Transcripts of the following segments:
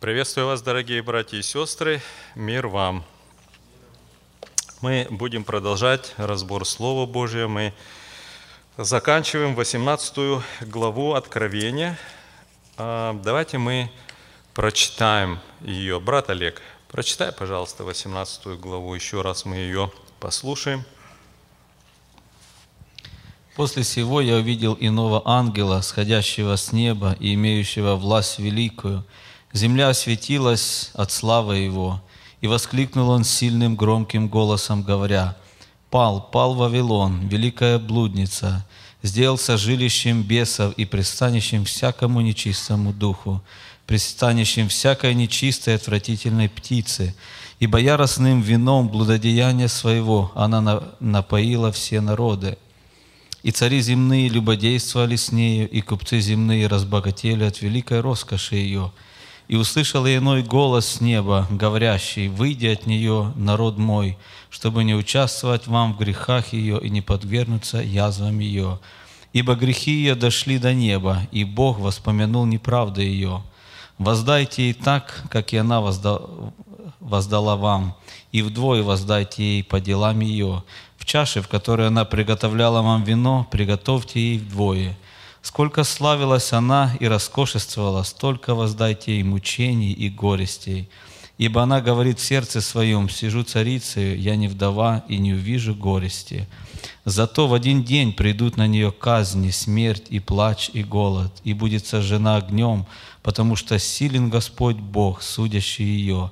Приветствую вас, дорогие братья и сестры. Мир вам. Мы будем продолжать разбор Слова Божия. Мы заканчиваем 18 главу Откровения. А, давайте мы прочитаем ее. Брат Олег, прочитай, пожалуйста, 18 главу. Еще раз мы ее послушаем. После сего я увидел иного ангела, сходящего с неба и имеющего власть великую. Земля осветилась от славы его, и воскликнул он сильным громким голосом, говоря, «Пал, пал Вавилон, великая блудница, сделался жилищем бесов и пристанищем всякому нечистому духу, пристанищем всякой нечистой отвратительной птицы, ибо яростным вином блудодеяния своего она напоила все народы. И цари земные любодействовали с нею, и купцы земные разбогатели от великой роскоши ее. И услышал я иной голос с неба, говорящий, «Выйди от нее, народ мой, чтобы не участвовать вам в грехах ее и не подвергнуться язвам ее. Ибо грехи ее дошли до неба, и Бог воспомянул неправды ее. Воздайте ей так, как и она воздала, воздала вам, и вдвое воздайте ей по делам ее, в чаше, в которой она приготовляла вам вино, приготовьте ей вдвое. Сколько славилась она и роскошествовала, столько воздайте ей мучений и горестей. Ибо она говорит в сердце своем, сижу царицею, я не вдова и не увижу горести. Зато в один день придут на нее казни, смерть и плач и голод, и будет сожжена огнем, потому что силен Господь Бог, судящий ее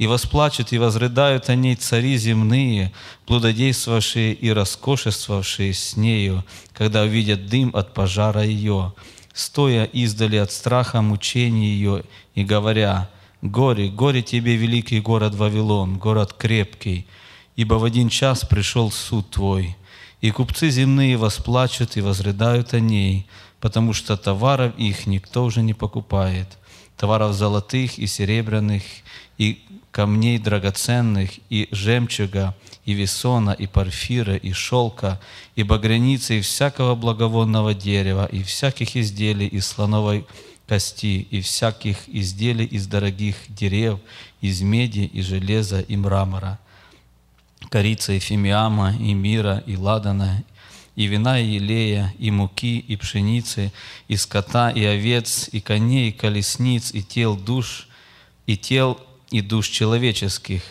и восплачут и возрыдают о ней цари земные, плододействовавшие и роскошествовавшие с нею, когда увидят дым от пожара ее, стоя издали от страха мучений ее и говоря, «Горе, горе тебе, великий город Вавилон, город крепкий, ибо в один час пришел суд твой, и купцы земные восплачут и возрыдают о ней, потому что товаров их никто уже не покупает, товаров золотых и серебряных, и камней драгоценных, и жемчуга, и весона, и парфира, и шелка, и багряницы, и всякого благовонного дерева, и всяких изделий из слоновой кости, и всяких изделий из дорогих дерев, из меди, и железа, и мрамора, корица, и фимиама, и мира, и ладана, и вина, и елея, и муки, и пшеницы, и скота, и овец, и коней, и колесниц, и тел душ, и тел и душ человеческих,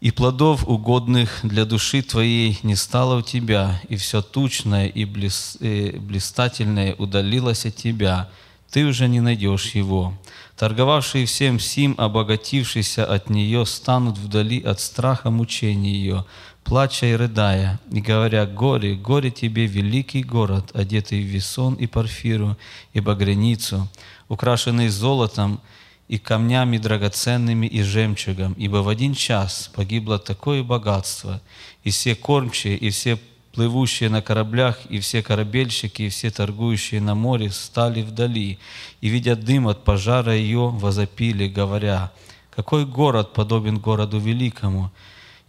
и плодов, угодных для души твоей, не стало у тебя, и все тучное и блес, э, блистательное удалилось от тебя, ты уже не найдешь его. Торговавшие всем сим, обогатившиеся от нее, станут вдали от страха мучения ее, плача и рыдая, и говоря, «Горе, горе тебе, великий город, одетый в весон и парфиру, и багряницу, украшенный золотом, и камнями драгоценными и жемчугом, ибо в один час погибло такое богатство, и все кормчие, и все плывущие на кораблях, и все корабельщики, и все торгующие на море стали вдали, и, видя дым от пожара ее, возопили, говоря, «Какой город подобен городу великому?»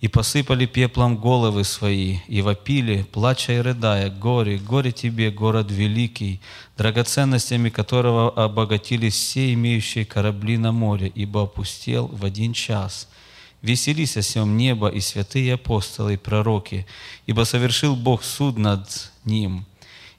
И посыпали пеплом головы свои, и вопили, плача и рыдая, «Горе, горе тебе, город великий, драгоценностями которого обогатились все имеющие корабли на море, ибо опустел в один час». Веселись о сем небо и святые апостолы и пророки, ибо совершил Бог суд над ним.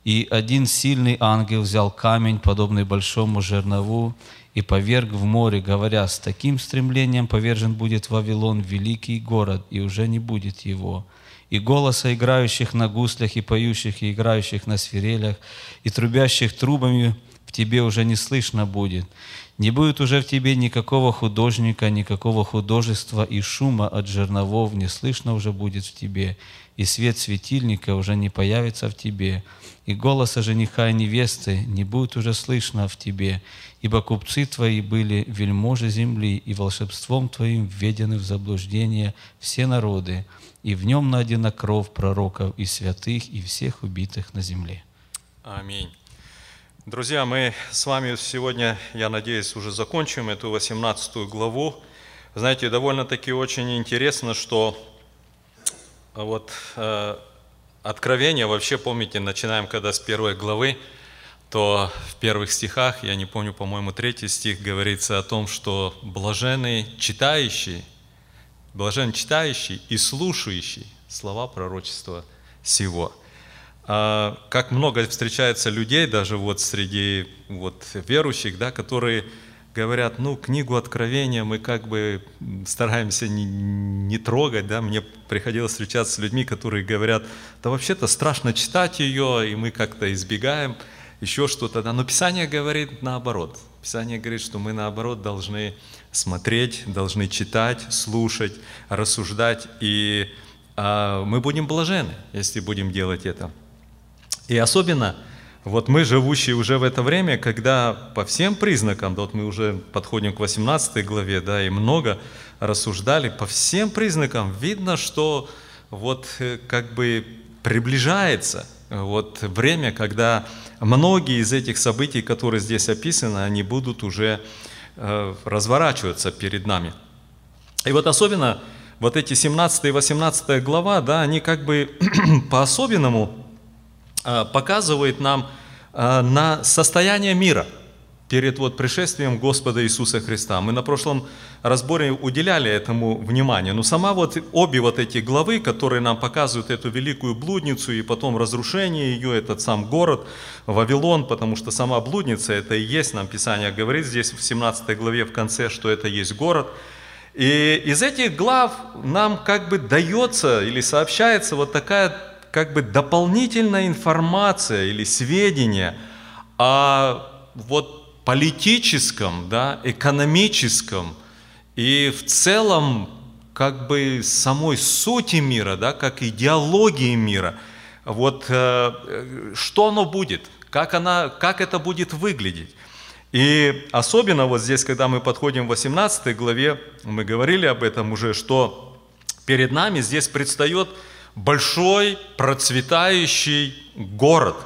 И один сильный ангел взял камень, подобный большому жернову, и поверг в море, говоря, с таким стремлением повержен будет Вавилон, великий город, и уже не будет его. И голоса играющих на гуслях, и поющих, и играющих на свирелях, и трубящих трубами в тебе уже не слышно будет. Не будет уже в тебе никакого художника, никакого художества, и шума от жерновов не слышно уже будет в тебе, и свет светильника уже не появится в тебе, и голоса жениха и невесты не будет уже слышно в тебе, ибо купцы твои были вельможи земли, и волшебством твоим введены в заблуждение все народы, и в нем найдена кровь пророков и святых, и всех убитых на земле. Аминь. Друзья, мы с вами сегодня, я надеюсь, уже закончим эту 18 главу. Знаете, довольно-таки очень интересно, что вот э, Откровение, вообще, помните, начинаем когда с первой главы, то в первых стихах, я не помню, по-моему, третий стих говорится о том, что блаженный читающий, блажен читающий и слушающий слова пророчества сего. А, как много встречается людей, даже вот среди вот верующих, да, которые говорят, ну, книгу Откровения мы как бы стараемся не, не трогать, да, мне приходилось встречаться с людьми, которые говорят, да вообще-то страшно читать ее, и мы как-то избегаем, еще что-то, да, но Писание говорит наоборот. Писание говорит, что мы наоборот должны смотреть, должны читать, слушать, рассуждать, и а, мы будем блажены, если будем делать это. И особенно – вот мы, живущие уже в это время, когда по всем признакам, да, вот мы уже подходим к 18 главе, да, и много рассуждали, по всем признакам видно, что вот э, как бы приближается вот время, когда многие из этих событий, которые здесь описаны, они будут уже э, разворачиваться перед нами. И вот особенно вот эти 17 и 18 глава, да, они как бы по-особенному показывает нам а, на состояние мира перед вот пришествием Господа Иисуса Христа. Мы на прошлом разборе уделяли этому внимание, но сама вот обе вот эти главы, которые нам показывают эту великую блудницу и потом разрушение ее, этот сам город Вавилон, потому что сама блудница это и есть, нам Писание говорит здесь в 17 главе в конце, что это есть город. И из этих глав нам как бы дается или сообщается вот такая как бы дополнительная информация или сведения о вот политическом, да, экономическом и в целом как бы самой сути мира, да, как идеологии мира. Вот э, что оно будет, как, она, как это будет выглядеть. И особенно вот здесь, когда мы подходим к 18 главе, мы говорили об этом уже, что перед нами здесь предстает большой, процветающий город.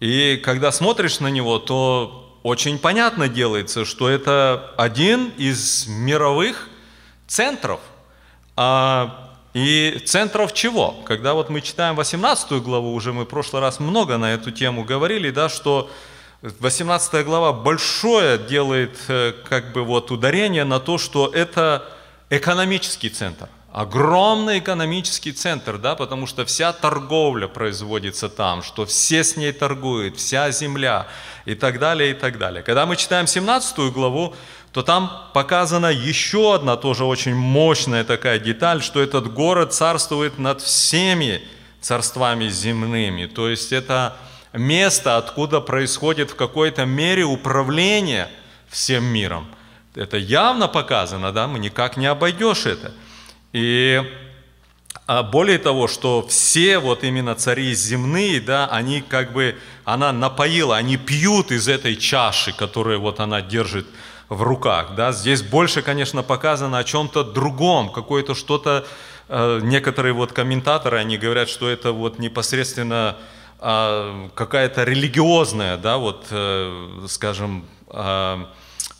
И когда смотришь на него, то очень понятно делается, что это один из мировых центров. А, и центров чего? Когда вот мы читаем 18 главу, уже мы в прошлый раз много на эту тему говорили, да, что 18 глава большое делает э, как бы вот ударение на то, что это экономический центр огромный экономический центр, да, потому что вся торговля производится там, что все с ней торгуют, вся земля и так далее, и так далее. Когда мы читаем 17 главу, то там показана еще одна тоже очень мощная такая деталь, что этот город царствует над всеми царствами земными. То есть это место, откуда происходит в какой-то мере управление всем миром. Это явно показано, да, мы никак не обойдешь это – и а более того, что все вот именно цари земные, да, они как бы, она напоила, они пьют из этой чаши, которую вот она держит в руках, да. Здесь больше, конечно, показано о чем-то другом, какое-то что-то, э, некоторые вот комментаторы, они говорят, что это вот непосредственно э, какая-то религиозная, да, вот, э, скажем, э,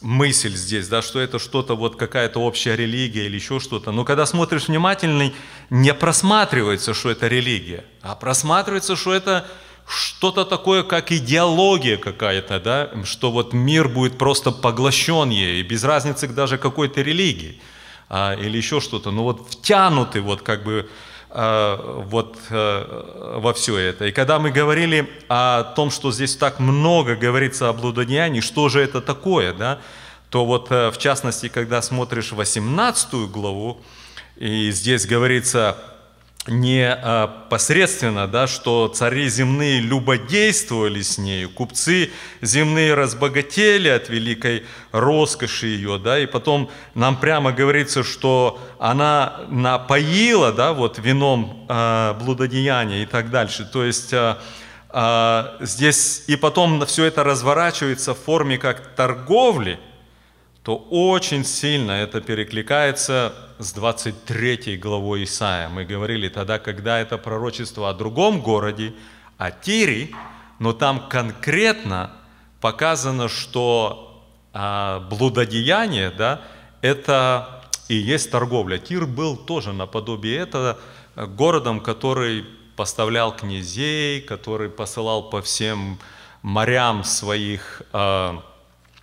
мысль здесь, да, что это что-то, вот какая-то общая религия или еще что-то. Но когда смотришь внимательно, не просматривается, что это религия, а просматривается, что это что-то такое, как идеология какая-то, да, что вот мир будет просто поглощен ей, без разницы даже какой-то религии а, или еще что-то, но вот втянуты вот как бы вот э, во все это. И когда мы говорили о том, что здесь так много говорится о блудодеянии, что же это такое, да, то вот э, в частности, когда смотришь 18 главу, и здесь говорится не а, да, что цари земные любодействовали с нею, купцы земные разбогатели от великой роскоши ее, да, и потом нам прямо говорится, что она напоила, да, вот вином а, блудодеяния и так дальше. То есть а, а, здесь и потом все это разворачивается в форме как торговли, то очень сильно это перекликается с 23 главой Исаия. Мы говорили тогда, когда это пророчество о другом городе, о Тире, но там конкретно показано, что а, блудодеяние, да, это и есть торговля. Тир был тоже наподобие этого городом, который поставлял князей, который посылал по всем морям своих э, э,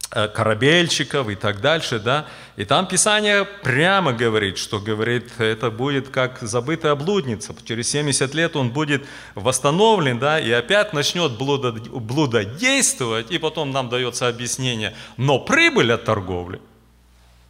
корабельщиков и так дальше, да. И там Писание прямо говорит, что говорит, это будет как забытая блудница. Через 70 лет он будет восстановлен, да, и опять начнет блудо, блудодействовать, и потом нам дается объяснение. Но прибыль от торговли –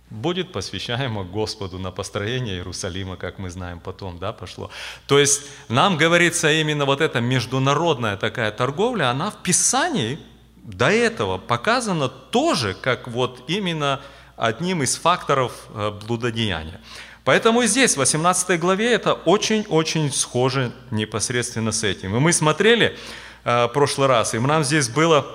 будет посвящаемо Господу на построение Иерусалима, как мы знаем потом, да, пошло. То есть нам говорится именно вот эта международная такая торговля, она в Писании до этого показана тоже как вот именно одним из факторов э, блудодеяния. Поэтому здесь, в 18 главе, это очень-очень схоже непосредственно с этим. И мы смотрели э, прошлый раз, и нам здесь было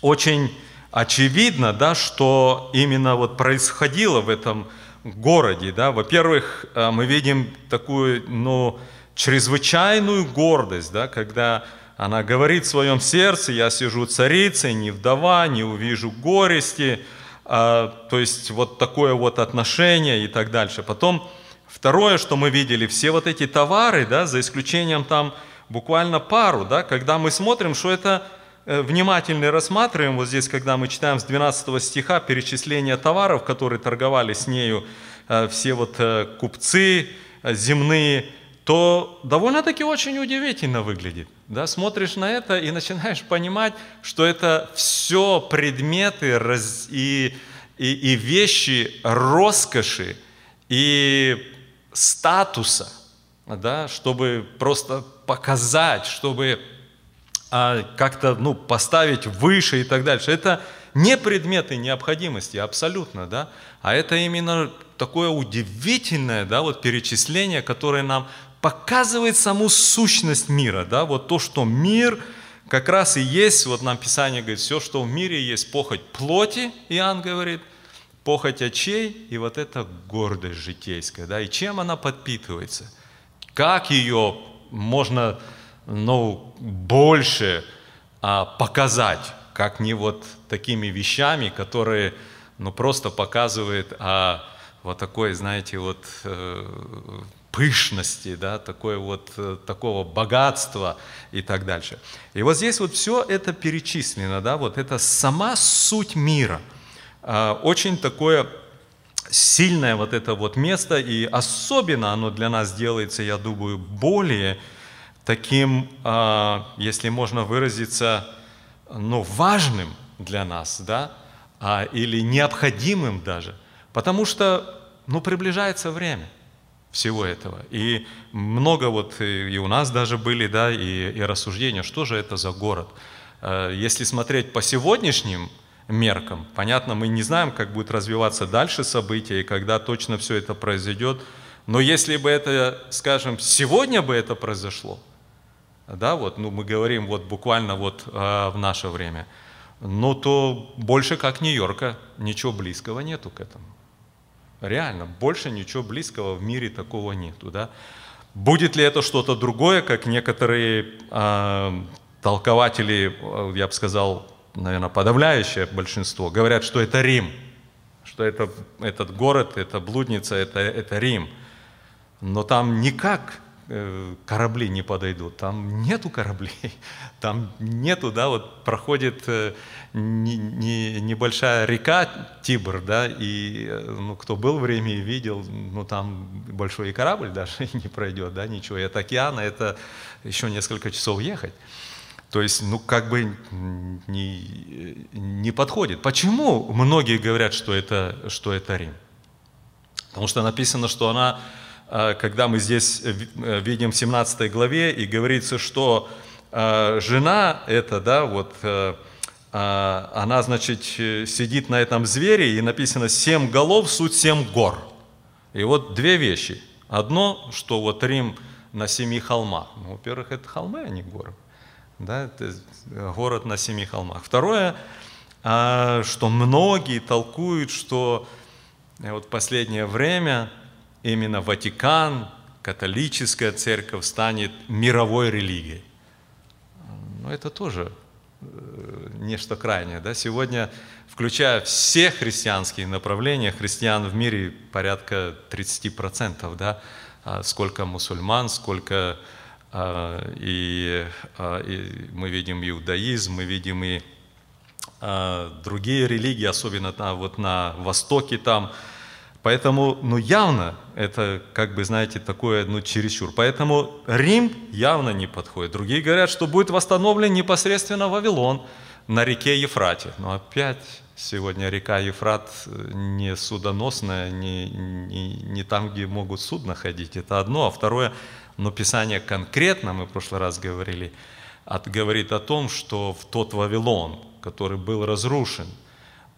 очень очевидно, да, что именно вот происходило в этом городе. Да. Во-первых, э, мы видим такую ну, чрезвычайную гордость, да, когда она говорит в своем сердце, я сижу царицей, не вдова, не увижу горести, а, то есть вот такое вот отношение и так дальше. Потом второе, что мы видели, все вот эти товары, да, за исключением там буквально пару, да, когда мы смотрим, что это Э, внимательно рассматриваем, вот здесь, когда мы читаем с 12 стиха перечисление товаров, которые торговали с нею э, все вот э, купцы земные, то довольно-таки очень удивительно выглядит. Да? Смотришь на это и начинаешь понимать, что это все предметы и, и, и вещи роскоши и статуса, да? чтобы просто показать, чтобы а как-то ну, поставить выше и так дальше. Это не предметы необходимости, абсолютно, да, а это именно такое удивительное, да, вот перечисление, которое нам показывает саму сущность мира, да, вот то, что мир как раз и есть, вот нам Писание говорит, все, что в мире есть похоть плоти, Иоанн говорит, похоть очей и вот эта гордость житейская, да, и чем она подпитывается, как ее можно ну, больше а, показать, как не вот такими вещами, которые ну, просто показывают о вот такой, знаете, вот э, пышности, да, такой вот, э, такого богатства и так дальше. И вот здесь вот все это перечислено, да, вот это сама суть мира. Э, очень такое сильное вот это вот место, и особенно оно для нас делается, я думаю, более таким, а, если можно выразиться, ну, важным для нас, да, а, или необходимым даже, потому что, ну, приближается время всего этого. И много вот и у нас даже были, да, и, и рассуждения, что же это за город. А, если смотреть по сегодняшним меркам, понятно, мы не знаем, как будет развиваться дальше события и когда точно все это произойдет, но если бы это, скажем, сегодня бы это произошло, да, вот, ну, мы говорим вот буквально вот э, в наше время, ну, то больше как Нью-Йорка, ничего близкого нету к этому. Реально, больше ничего близкого в мире такого нету, да. Будет ли это что-то другое, как некоторые э, толкователи, я бы сказал, наверное, подавляющее большинство, говорят, что это Рим, что это, этот город, это блудница, это, это Рим. Но там никак корабли не подойдут. Там нету кораблей, там нету, да, вот проходит э, не, не, небольшая река Тибр, да, и э, ну, кто был в Риме и видел, ну там большой корабль даже не пройдет, да, ничего. И от океана это еще несколько часов ехать. То есть, ну, как бы не, не подходит. Почему многие говорят, что это, что это Рим? Потому что написано, что она когда мы здесь э, э, видим в 17 главе, и говорится, что жена эта, да, вот, э, она, значит, сидит на этом звере, и написано «семь голов, суть семь гор». И вот две вещи. Одно, что вот Рим на семи холмах. Ну, во-первых, это холмы, а не горы. Да, это город на семи холмах. Второе, что многие толкуют, что вот последнее время именно Ватикан, католическая церковь станет мировой религией. Но это тоже э, нечто крайнее. Да? Сегодня, включая все христианские направления, христиан в мире порядка 30%, да? А сколько мусульман, сколько а, и, а, и мы видим иудаизм, мы видим и другие религии, особенно на, вот на Востоке там. Поэтому, ну, явно это, как бы, знаете, такое, ну, чересчур. Поэтому Рим явно не подходит. Другие говорят, что будет восстановлен непосредственно Вавилон на реке Ефрате. Но опять сегодня река Ефрат не судоносная, не, не, не там, где могут судно ходить. Это одно. А второе, но Писание конкретно, мы в прошлый раз говорили, от, говорит о том, что в тот Вавилон, который был разрушен,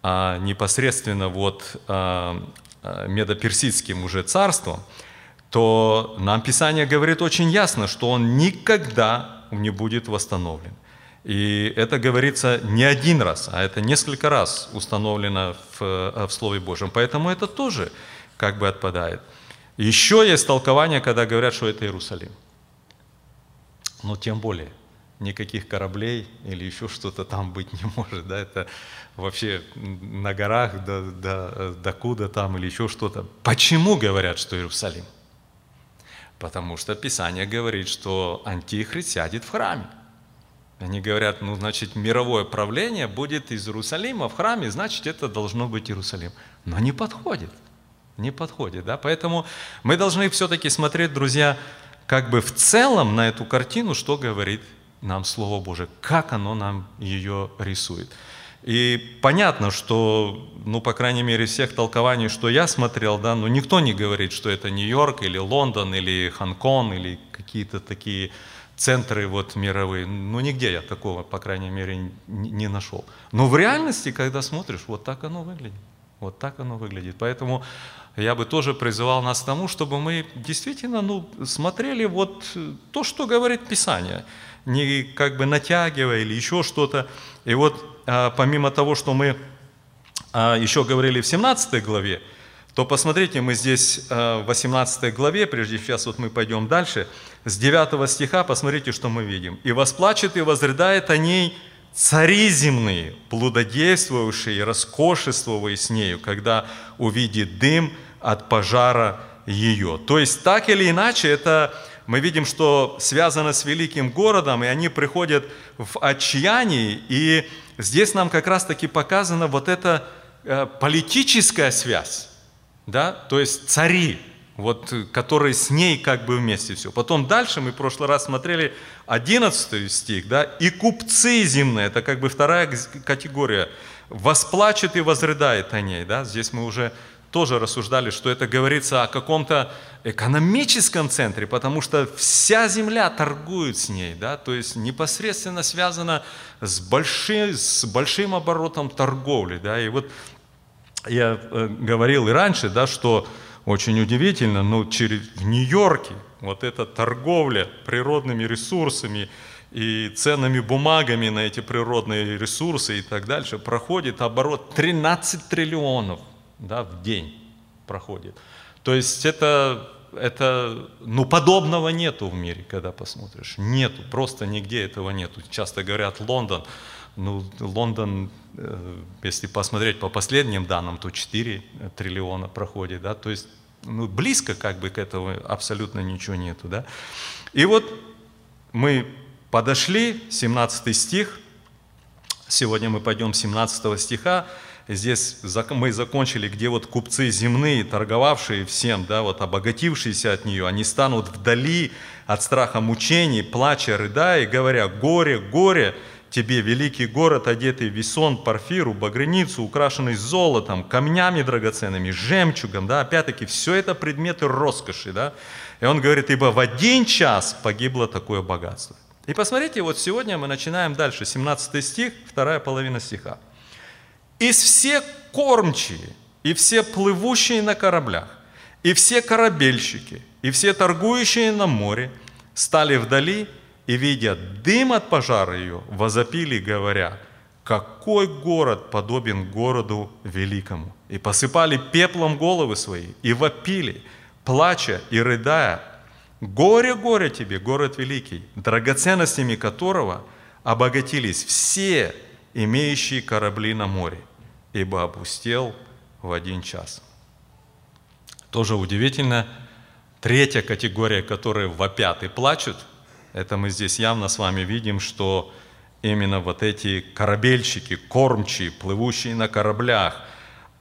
а непосредственно вот а, медоперсидским уже царством, то нам Писание говорит очень ясно, что он никогда не будет восстановлен. И это говорится не один раз, а это несколько раз установлено в, э, в Слове Божьем. Поэтому это тоже как бы отпадает. Еще есть толкование, когда говорят, что это Иерусалим. Но тем более никаких кораблей или еще что-то там быть не может. Да? Это вообще на горах, до, до, до куда там или еще что-то. Почему говорят, что Иерусалим? Потому что Писание говорит, что Антихрист сядет в храме. Они говорят, ну, значит, мировое правление будет из Иерусалима в храме, значит, это должно быть Иерусалим. Но не подходит. Не подходит, да? Поэтому мы должны все-таки смотреть, друзья, как бы в целом на эту картину, что говорит нам Слово Божие, как оно нам ее рисует. И понятно, что, ну, по крайней мере, всех толкований, что я смотрел, да, ну, никто не говорит, что это Нью-Йорк или Лондон или Хонконг или какие-то такие центры вот мировые. Ну, нигде я такого, по крайней мере, не нашел. Но в реальности, когда смотришь, вот так оно выглядит. Вот так оно выглядит. Поэтому я бы тоже призывал нас к тому, чтобы мы действительно ну, смотрели вот то, что говорит Писание – не как бы натягивая или еще что-то. И вот а, помимо того, что мы а, еще говорили в 17 главе, то посмотрите, мы здесь а, в 18 главе, прежде сейчас вот мы пойдем дальше, с 9 стиха, посмотрите, что мы видим. «И восплачет и возрыдает о ней цари земные, блудодействующие и роскошествовые с нею, когда увидит дым от пожара ее». То есть, так или иначе, это мы видим, что связано с великим городом, и они приходят в отчаянии, и здесь нам как раз-таки показана вот эта э, политическая связь, да, то есть цари, вот, которые с ней как бы вместе все. Потом дальше мы в прошлый раз смотрели 11 стих, да, и купцы земные, это как бы вторая категория, восплачет и возрыдает о ней, да, здесь мы уже тоже рассуждали, что это говорится о каком-то экономическом центре, потому что вся земля торгует с ней, да, то есть непосредственно связано с большим, с большим оборотом торговли, да, и вот я э, говорил и раньше, да, что очень удивительно, но через, в Нью-Йорке вот эта торговля природными ресурсами и ценными бумагами на эти природные ресурсы и так дальше проходит оборот 13 триллионов да, в день проходит. То есть это, это, ну, подобного нету в мире, когда посмотришь. Нету, просто нигде этого нету. Часто говорят Лондон, ну, Лондон, э, если посмотреть по последним данным, то 4 триллиона проходит, да, то есть, ну, близко как бы к этому абсолютно ничего нету, да. И вот мы подошли, 17 стих, сегодня мы пойдем 17 стиха, здесь мы закончили, где вот купцы земные, торговавшие всем, да, вот обогатившиеся от нее, они станут вдали от страха мучений, плача, рыдая, говоря, горе, горе, тебе великий город, одетый в весон, парфиру, багряницу, украшенный золотом, камнями драгоценными, жемчугом, да, опять-таки, все это предметы роскоши, да, и он говорит, ибо в один час погибло такое богатство. И посмотрите, вот сегодня мы начинаем дальше, 17 стих, вторая половина стиха. И все кормчие, и все плывущие на кораблях, и все корабельщики, и все торгующие на море стали вдали и, видя дым от пожара ее, возопили, говоря, какой город подобен городу великому. И посыпали пеплом головы свои, и вопили, плача и рыдая, горе, горе тебе, город великий, драгоценностями которого обогатились все имеющие корабли на море ибо опустел в один час. Тоже удивительно, третья категория, которые вопят и плачут, Это мы здесь явно с вами видим, что именно вот эти корабельщики, кормчие, плывущие на кораблях,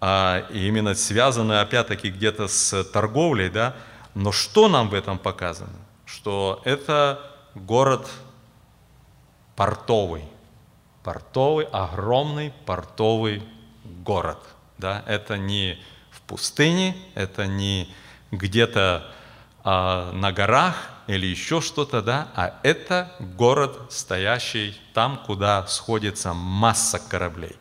а, именно связаны опять-таки где-то с торговлей, да, но что нам в этом показано? Что это город портовый, портовый, огромный портовый город, да, это не в пустыне, это не где-то а, на горах или еще что-то, да, а это город, стоящий там, куда сходится масса кораблей.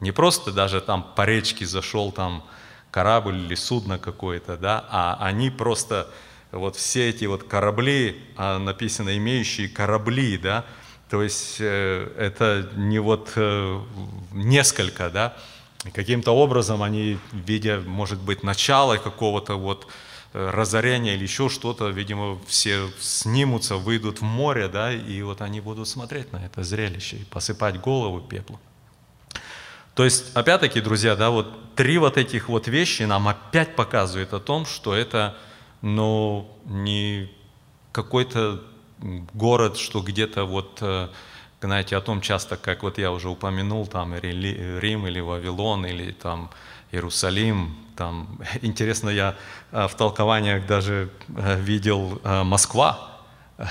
Не просто даже там по речке зашел там корабль или судно какое-то, да, а они просто, вот все эти вот корабли, а, написано имеющие корабли, да, то есть э, это не вот э, несколько, да, каким-то образом они, видя, может быть, начало какого-то вот э, разорения или еще что-то, видимо, все снимутся, выйдут в море, да, и вот они будут смотреть на это зрелище и посыпать голову пеплом. То есть, опять-таки, друзья, да, вот три вот этих вот вещи нам опять показывают о том, что это, ну, не какой-то город, что где-то вот, э, знаете, о том часто, как вот я уже упомянул, там Рим или Вавилон, или там Иерусалим, там, интересно, я э, в толкованиях даже э, видел Москва.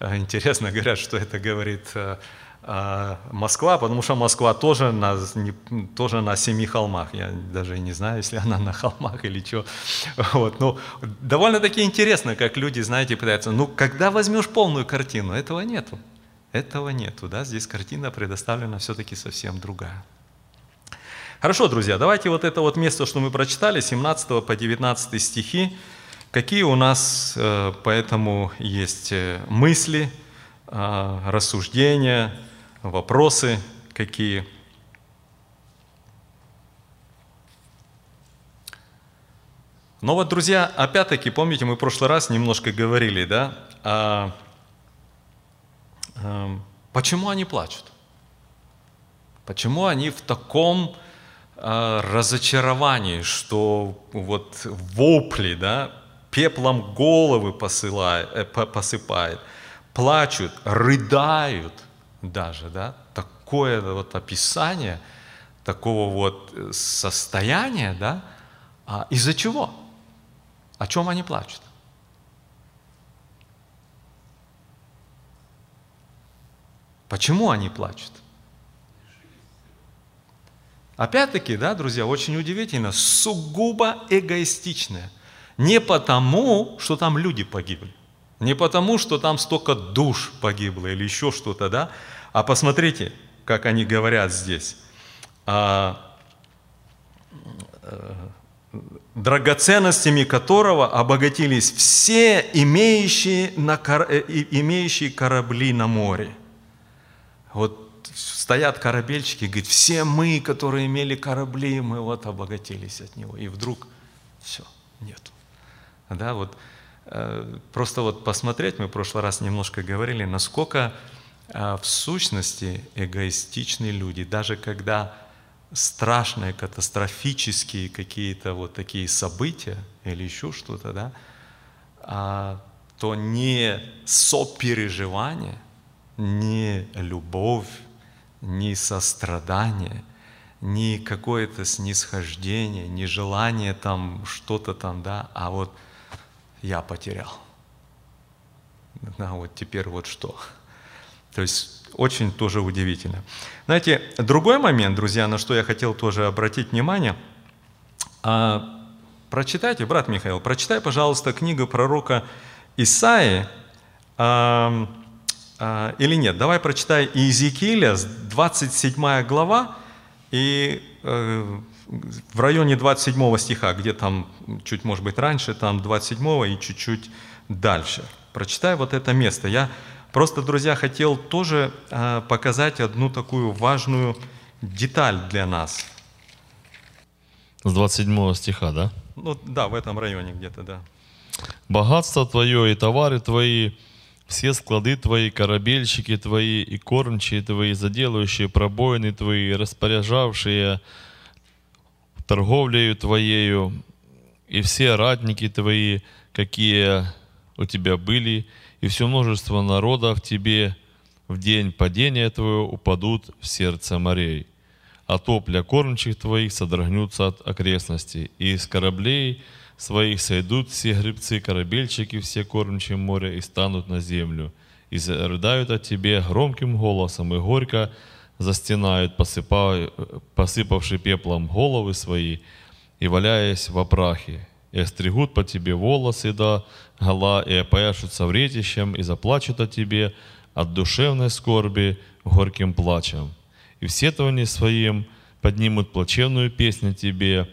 Интересно, говорят, что это говорит Москва, потому что Москва тоже на, тоже на семи холмах. Я даже не знаю, если она на холмах или что. Вот. Но ну, довольно-таки интересно, как люди, знаете, пытаются, ну, когда возьмешь полную картину, этого нету. Этого нету, да, здесь картина предоставлена все-таки совсем другая. Хорошо, друзья, давайте вот это вот место, что мы прочитали, 17 по 19 стихи, какие у нас э, поэтому есть э, мысли, э, рассуждения, вопросы какие. Но вот, друзья, опять-таки, помните, мы в прошлый раз немножко говорили, да, а, почему они плачут? Почему они в таком а, разочаровании, что вот вопли, да, пеплом головы посылает, э, посыпает, плачут, рыдают, даже, да, такое вот описание такого вот э, состояния, да, а из-за чего? О чем они плачут? Почему они плачут? Опять-таки, да, друзья, очень удивительно, сугубо эгоистичное. Не потому, что там люди погибли, не потому, что там столько душ погибло или еще что-то, да, а посмотрите, как они говорят здесь. А, э, драгоценностями которого обогатились все имеющие, на, э, имеющие корабли на море. Вот стоят корабельщики, говорят, все мы, которые имели корабли, мы вот обогатились от него. И вдруг все, нету. Да, вот, э, просто вот посмотреть, мы в прошлый раз немножко говорили, насколько а в сущности эгоистичные люди, даже когда страшные, катастрофические какие-то вот такие события или еще что-то, да, а, то не сопереживание, не любовь, не сострадание, не какое-то снисхождение, не желание там что-то там, да, а вот я потерял. Да, вот теперь вот что. То есть очень тоже удивительно. Знаете, другой момент, друзья, на что я хотел тоже обратить внимание, а, прочитайте, брат Михаил, прочитай, пожалуйста, книгу пророка Исаии, а, а, или нет, давай прочитай Иезекииля, 27 глава, и э, в районе 27 стиха, где там чуть, может быть, раньше, там 27 и чуть-чуть дальше. Прочитай вот это место. Я Просто, друзья, хотел тоже а, показать одну такую важную деталь для нас. С 27 стиха, да? Ну да, в этом районе где-то, да. «Богатство твое и товары твои, все склады твои, корабельщики твои и кормчие твои, заделающие пробоины твои, распоряжавшие торговлею твоею, и все ратники твои, какие у тебя были, и все множество народов тебе в день падения твоего упадут в сердце морей. А топля кормчих твоих содрогнутся от окрестностей, и из кораблей своих сойдут все грибцы, корабельщики, все кормчие моря, и станут на землю, и зарыдают от тебе громким голосом, и горько застенают, посыпая, посыпавши пеплом головы свои, и валяясь в опрахе, и остригут по тебе волосы до гола, и опояшутся вретищем, и заплачут о тебе от душевной скорби горьким плачем. И в сетовании своим поднимут плачевную песню тебе,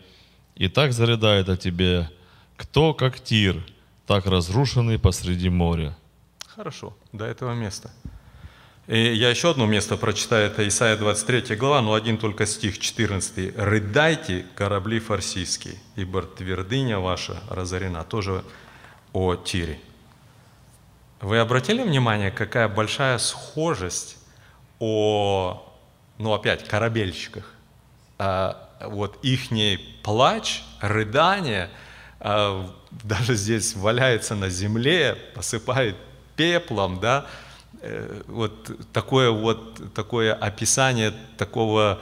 и так зарыдает о тебе, кто как тир, так разрушенный посреди моря. Хорошо, до этого места. И я еще одно место прочитаю, это Исайя 23 глава, но один только стих 14. «Рыдайте, корабли фарсийские, ибо твердыня ваша разорена». Тоже о Тире. Вы обратили внимание, какая большая схожесть о, ну опять, корабельщиках? А, вот ихний плач, рыдание, а, даже здесь валяется на земле, посыпает пеплом, да, Э, вот такое вот такое описание такого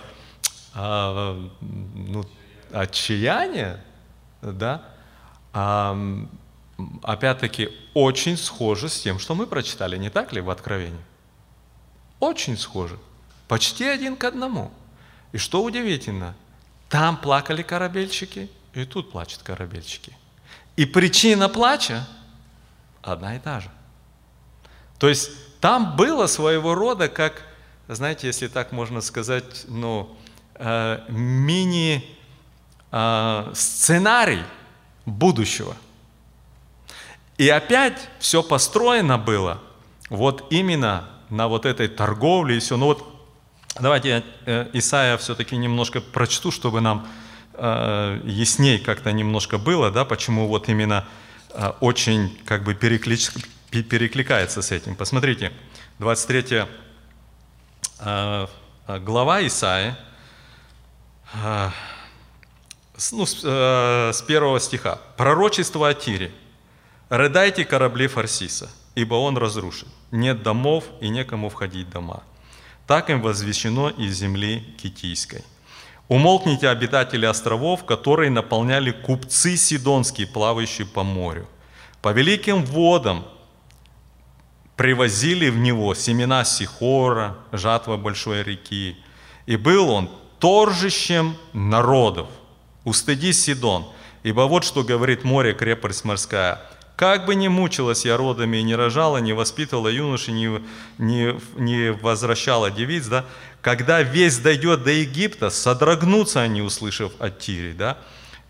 а, ну, отчаяния, да, а, опять-таки очень схоже с тем, что мы прочитали, не так ли, в Откровении? Очень схоже. Почти один к одному. И что удивительно, там плакали корабельщики, и тут плачут корабельщики. И причина плача одна и та же. То есть там было своего рода, как, знаете, если так можно сказать, ну, э, мини-сценарий э, будущего. И опять все построено было вот именно на вот этой торговле и все. Ну вот давайте я э, Исаия все-таки немножко прочту, чтобы нам э, ясней как-то немножко было, да, почему вот именно э, очень как бы переклич, перекликается с этим. Посмотрите, 23 э, глава Исаи, ну, с первого стиха. «Пророчество о Тире. Рыдайте корабли Фарсиса, ибо он разрушен. Нет домов и некому входить в дома. Так им возвещено из земли китийской. Умолкните обитатели островов, которые наполняли купцы сидонские, плавающие по морю. По великим водам привозили в него семена Сихора, жатва большой реки. И был он торжищем народов. Устыдись, Сидон, ибо вот что говорит море, крепость морская. Как бы ни мучилась я родами и не рожала, не воспитывала юноши, не, не, не возвращала девиц, да, когда весь дойдет до Египта, содрогнутся они, услышав о Тире, да,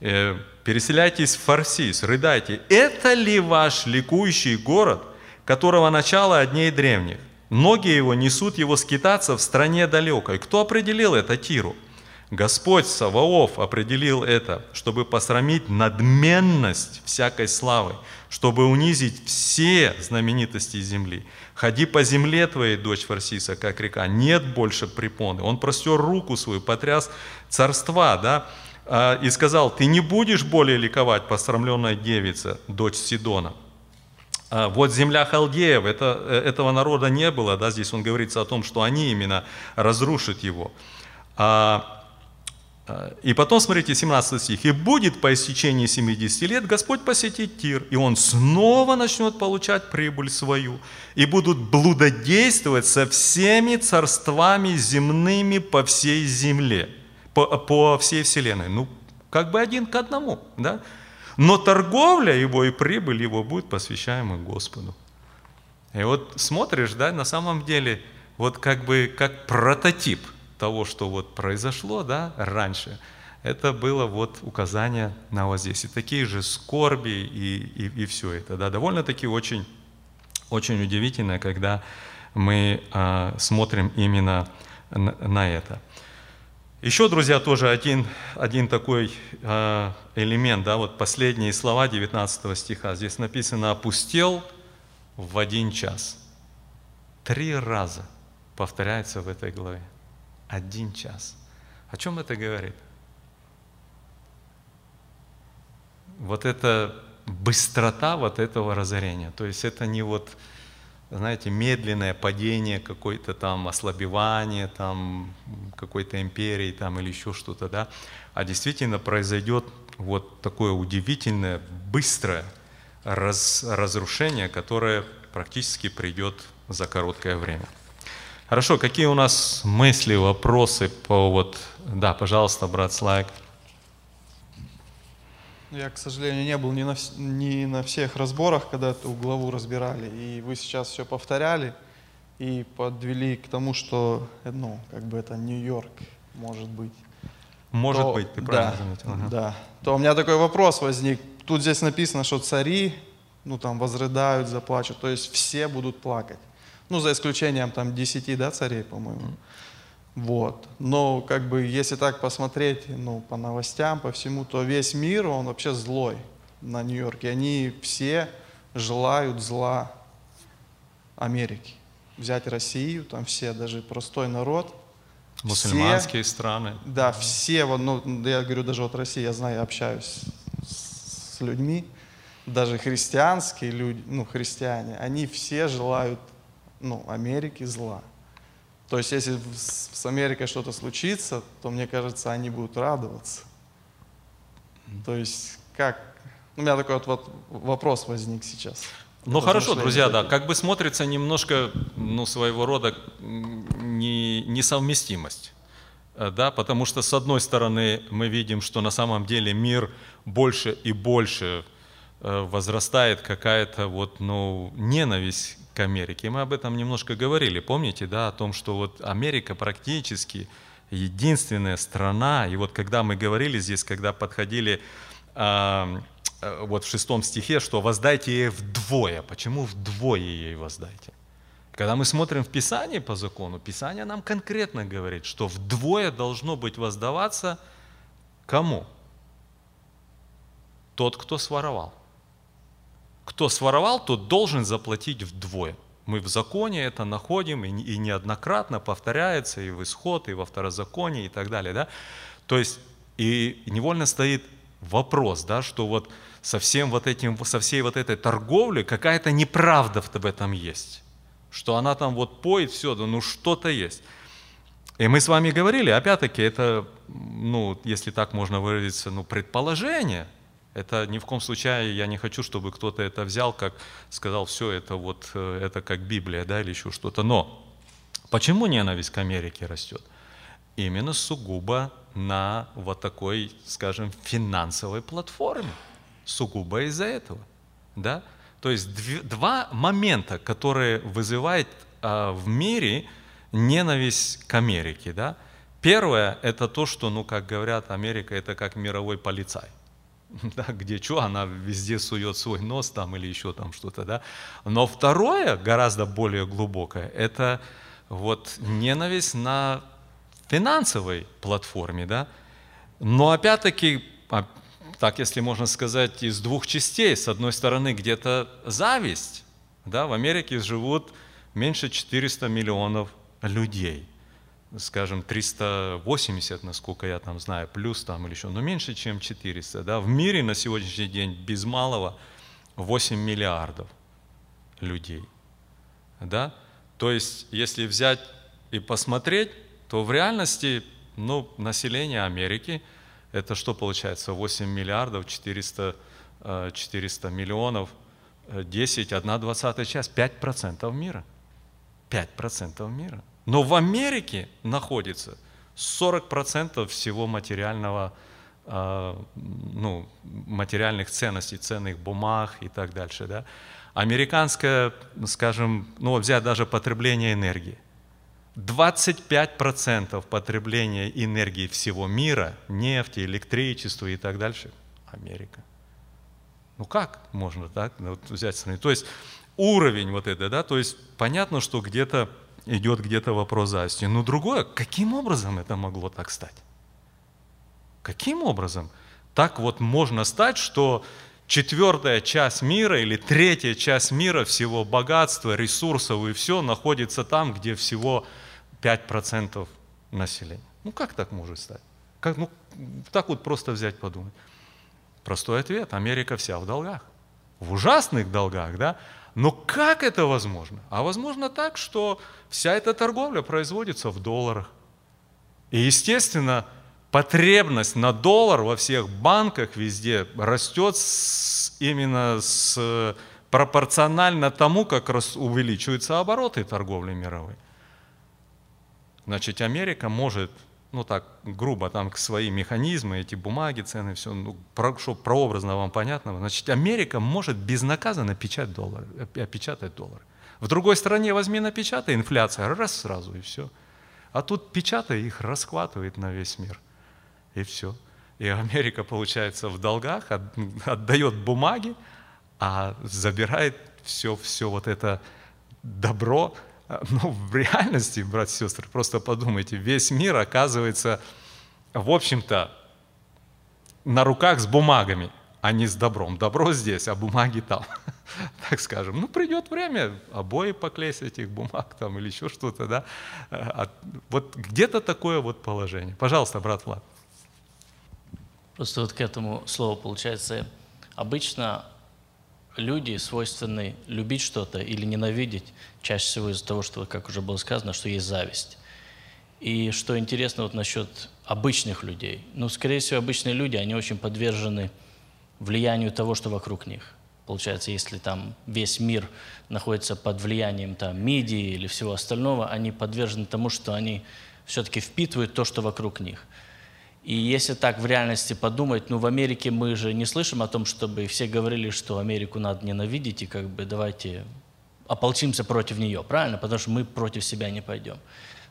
э, переселяйтесь в Фарсис, рыдайте. Это ли ваш ликующий город, которого начало от дней древних. Многие его несут его скитаться в стране далекой. Кто определил это Тиру? Господь Саваоф определил это, чтобы посрамить надменность всякой славы, чтобы унизить все знаменитости земли. Ходи по земле твоей, дочь Фарсиса, как река, нет больше препоны. Он простер руку свою, потряс царства, да, а, и сказал, ты не будешь более ликовать, посрамленная девица, дочь Сидона. А, вот земля халдеев, это, э, этого народа не было, да, здесь он говорится о том, что они именно разрушат его. А, и потом, смотрите, 17 стих. «И будет по истечении 70 лет Господь посетить Тир, и он снова начнет получать прибыль свою, и будут блудодействовать со всеми царствами земными по всей земле, по, по всей вселенной». Ну, как бы один к одному, да? но торговля его и прибыль его будет посвящаема Господу. И вот смотришь, да, на самом деле, вот как бы как прототип того, что вот произошло, да, раньше, это было вот указание на вот здесь. И такие же скорби и, и, и все это, да, довольно-таки очень, очень удивительно, когда мы а, смотрим именно на, на это. Еще, друзья, тоже один, один такой э, элемент, да, вот последние слова 19 стиха. Здесь написано «опустел в один час». Три раза повторяется в этой главе. Один час. О чем это говорит? Вот это быстрота вот этого разорения. То есть это не вот, знаете, медленное падение, какое-то там ослабевание там какой-то империи там или еще что-то, да, а действительно произойдет вот такое удивительное, быстрое раз, разрушение, которое практически придет за короткое время. Хорошо, какие у нас мысли, вопросы по вот... Да, пожалуйста, брат Слайк. Я, к сожалению, не был ни на, ни на всех разборах, когда эту главу разбирали. И вы сейчас все повторяли и подвели к тому, что, э, ну, как бы это Нью-Йорк, может быть. Может то- быть, ты правильно да, заметил. ага. Да. То у меня такой вопрос возник. Тут здесь написано, что цари, ну там, возрыдают, заплачут. То есть все будут плакать. Ну, за исключением там 10, да, царей, по-моему. Вот. Но как бы, если так посмотреть, ну, по новостям, по всему, то весь мир, он вообще злой на Нью-Йорке. Они все желают зла Америки. Взять Россию, там все, даже простой народ. все- Мусульманские страны. да, все, вот, ну, я говорю даже от России, я знаю, я общаюсь с, с людьми, даже христианские люди, ну, христиане, они все желают, ну, Америке зла. То есть, если с, Америкой что-то случится, то, мне кажется, они будут радоваться. То есть, как? У меня такой вот, вот вопрос возник сейчас. Ну хорошо, друзья, да, как бы смотрится немножко, ну, своего рода не, несовместимость. Э, Да, потому что с одной стороны мы видим, что на самом деле мир больше и больше э, возрастает какая-то вот, ну, ненависть к Америке. И мы об этом немножко говорили, помните, да, о том, что вот Америка практически единственная страна, и вот когда мы говорили здесь, когда подходили а, э, вот в шестом стихе, что воздайте ей вдвое. Почему вдвое ей воздайте? Когда мы смотрим в Писание по закону, Писание нам конкретно говорит, что вдвое должно быть воздаваться кому? Тот, кто своровал. Кто своровал, тот должен заплатить вдвое. Мы в законе это находим, и не- и неоднократно повторяется и в исход, и во второзаконии, и так далее. Да? То есть, и невольно стоит вопрос, да, что вот со, всем вот этим, со всей вот этой торговлей какая-то неправда в этом есть. Что она там вот поет, все, да ну что-то есть. И мы с вами говорили, опять-таки, это, ну, если так можно выразиться, ну, предположение. Это ни в коем случае, я не хочу, чтобы кто-то это взял, как сказал, все, это вот, э, это как Библия, да, или еще что-то. Но почему ненависть к Америке растет? Именно сугубо на вот такой, скажем, финансовой платформе. Сугубо из-за этого. Да? То есть два момента, которые вызывают а, в мире ненависть к Америке. Да? Первое – это то, что, ну, как говорят, Америка – это как мировой полицай. Да, где что, она везде сует свой нос там или еще там что-то, да. Но второе, гораздо более глубокое, это вот ненависть на финансовой платформе, да. Но опять-таки, а, так если можно сказать, из двух частей. С одной стороны, где-то зависть, да, в Америке живут меньше 400 миллионов людей скажем, 380, насколько я там знаю, плюс там или еще, но меньше, чем 400. Да? В мире на сегодняшний день без малого 8 миллиардов людей. Да? То есть, если взять и посмотреть, то в реальности ну, население Америки, это что получается? 8 миллиардов 400, э, 400 миллионов, э, 10, 1 двадцатая часть, 5% мира. 5% мира. Но в Америке находится 40% всего материального, э, ну, материальных ценностей, ценных бумаг и так дальше. Да? Американское, скажем, ну, взять даже потребление энергии. 25% потребления энергии всего мира, нефти, электричества и так дальше, Америка. Ну как можно так вот взять страну? То есть уровень вот это, да, то есть понятно, что где-то идет где-то вопрос зависти. Но другое, каким образом это могло так стать? Каким образом так вот можно стать, что четвертая часть мира или третья часть мира всего богатства, ресурсов и все находится там, где всего 5% населения? Ну как так может стать? Как, ну, так вот просто взять подумать. Простой ответ. Америка вся в долгах. в ужасных долгах, да? Но как это возможно? А возможно так, что вся эта торговля производится в долларах. И, естественно, потребность на доллар во всех банках везде растет с, именно с, пропорционально тому, как рас, увеличиваются обороты торговли мировой. Значит, Америка может, ну так грубо, там свои механизмы, эти бумаги, цены, все, ну, про, чтобы прообразно вам понятно, значит, Америка может безнаказанно печатать доллар, опечатать доллар. В другой стране возьми напечатай, инфляция, раз сразу и все. А тут печатай их расхватывает на весь мир. И все. И Америка, получается, в долгах отдает бумаги, а забирает все, все вот это добро. Ну, в реальности, братья и сестры, просто подумайте, весь мир оказывается, в общем-то, на руках с бумагами, а не с добром. Добро здесь, а бумаги там, так скажем. Ну, придет время, обои поклеить этих бумаг там или еще что-то, да. А вот где-то такое вот положение. Пожалуйста, брат Влад. Просто вот к этому слову получается, обычно люди свойственны любить что-то или ненавидеть, чаще всего из-за того, что, как уже было сказано, что есть зависть. И что интересно вот насчет обычных людей. Ну, скорее всего, обычные люди, они очень подвержены влиянию того, что вокруг них. Получается, если там весь мир находится под влиянием там, медиа или всего остального, они подвержены тому, что они все-таки впитывают то, что вокруг них. И если так в реальности подумать, ну в Америке мы же не слышим о том, чтобы все говорили, что Америку надо ненавидеть и как бы давайте ополчимся против нее, правильно? Потому что мы против себя не пойдем.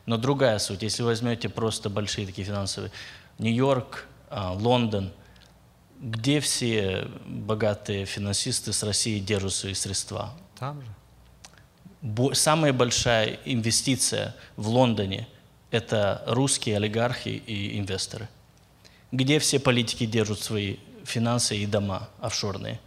Но другая суть, если возьмете просто большие такие финансовые, Нью-Йорк, а, Лондон, где все богатые финансисты с России держат свои средства? Там же. Самая большая инвестиция в Лондоне – это русские олигархи и инвесторы – где все политики держат свои финансы и дома офшорные?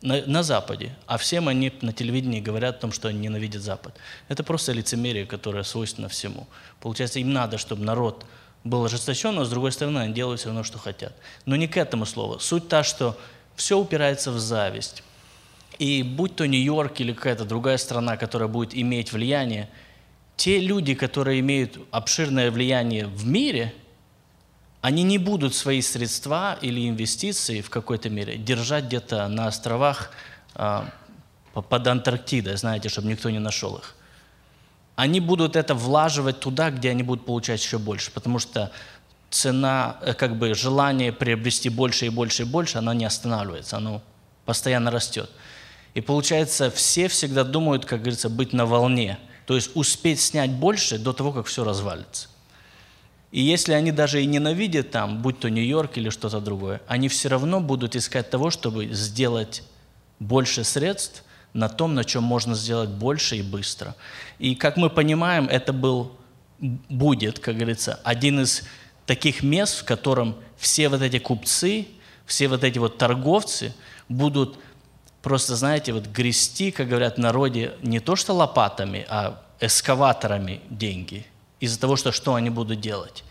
На, на Западе. А всем они на телевидении говорят о том, что они ненавидят Запад. Это просто лицемерие, которое свойственно всему. Получается, им надо, чтобы народ был ожесточен, но с другой стороны, они делают все равно, что хотят. Но не к этому слову. Суть та, что все упирается в зависть. И будь то Нью-Йорк или какая-то другая страна, которая будет иметь влияние, те люди, которые имеют обширное влияние в мире – они не будут свои средства или инвестиции в какой-то мере держать где-то на островах а, под Антарктидой, знаете, чтобы никто не нашел их. Они будут это влаживать туда, где они будут получать еще больше, потому что цена, э, как бы желание приобрести больше и больше и больше, оно не останавливается, оно постоянно растет. И получается, все всегда думают, как говорится, быть на волне, то есть успеть снять больше до того, как все развалится. И если они даже и ненавидят там, будь то Нью-Йорк или что-то другое, они все равно будут искать того, чтобы сделать больше средств на том, на чем можно сделать больше и быстро. И как мы понимаем, это был, будет, как говорится, один из таких мест, в котором все вот эти купцы, все вот эти вот торговцы будут просто, знаете, вот грести, как говорят в народе, не то что лопатами, а эскаваторами деньги – из-за того, что что они будут делать.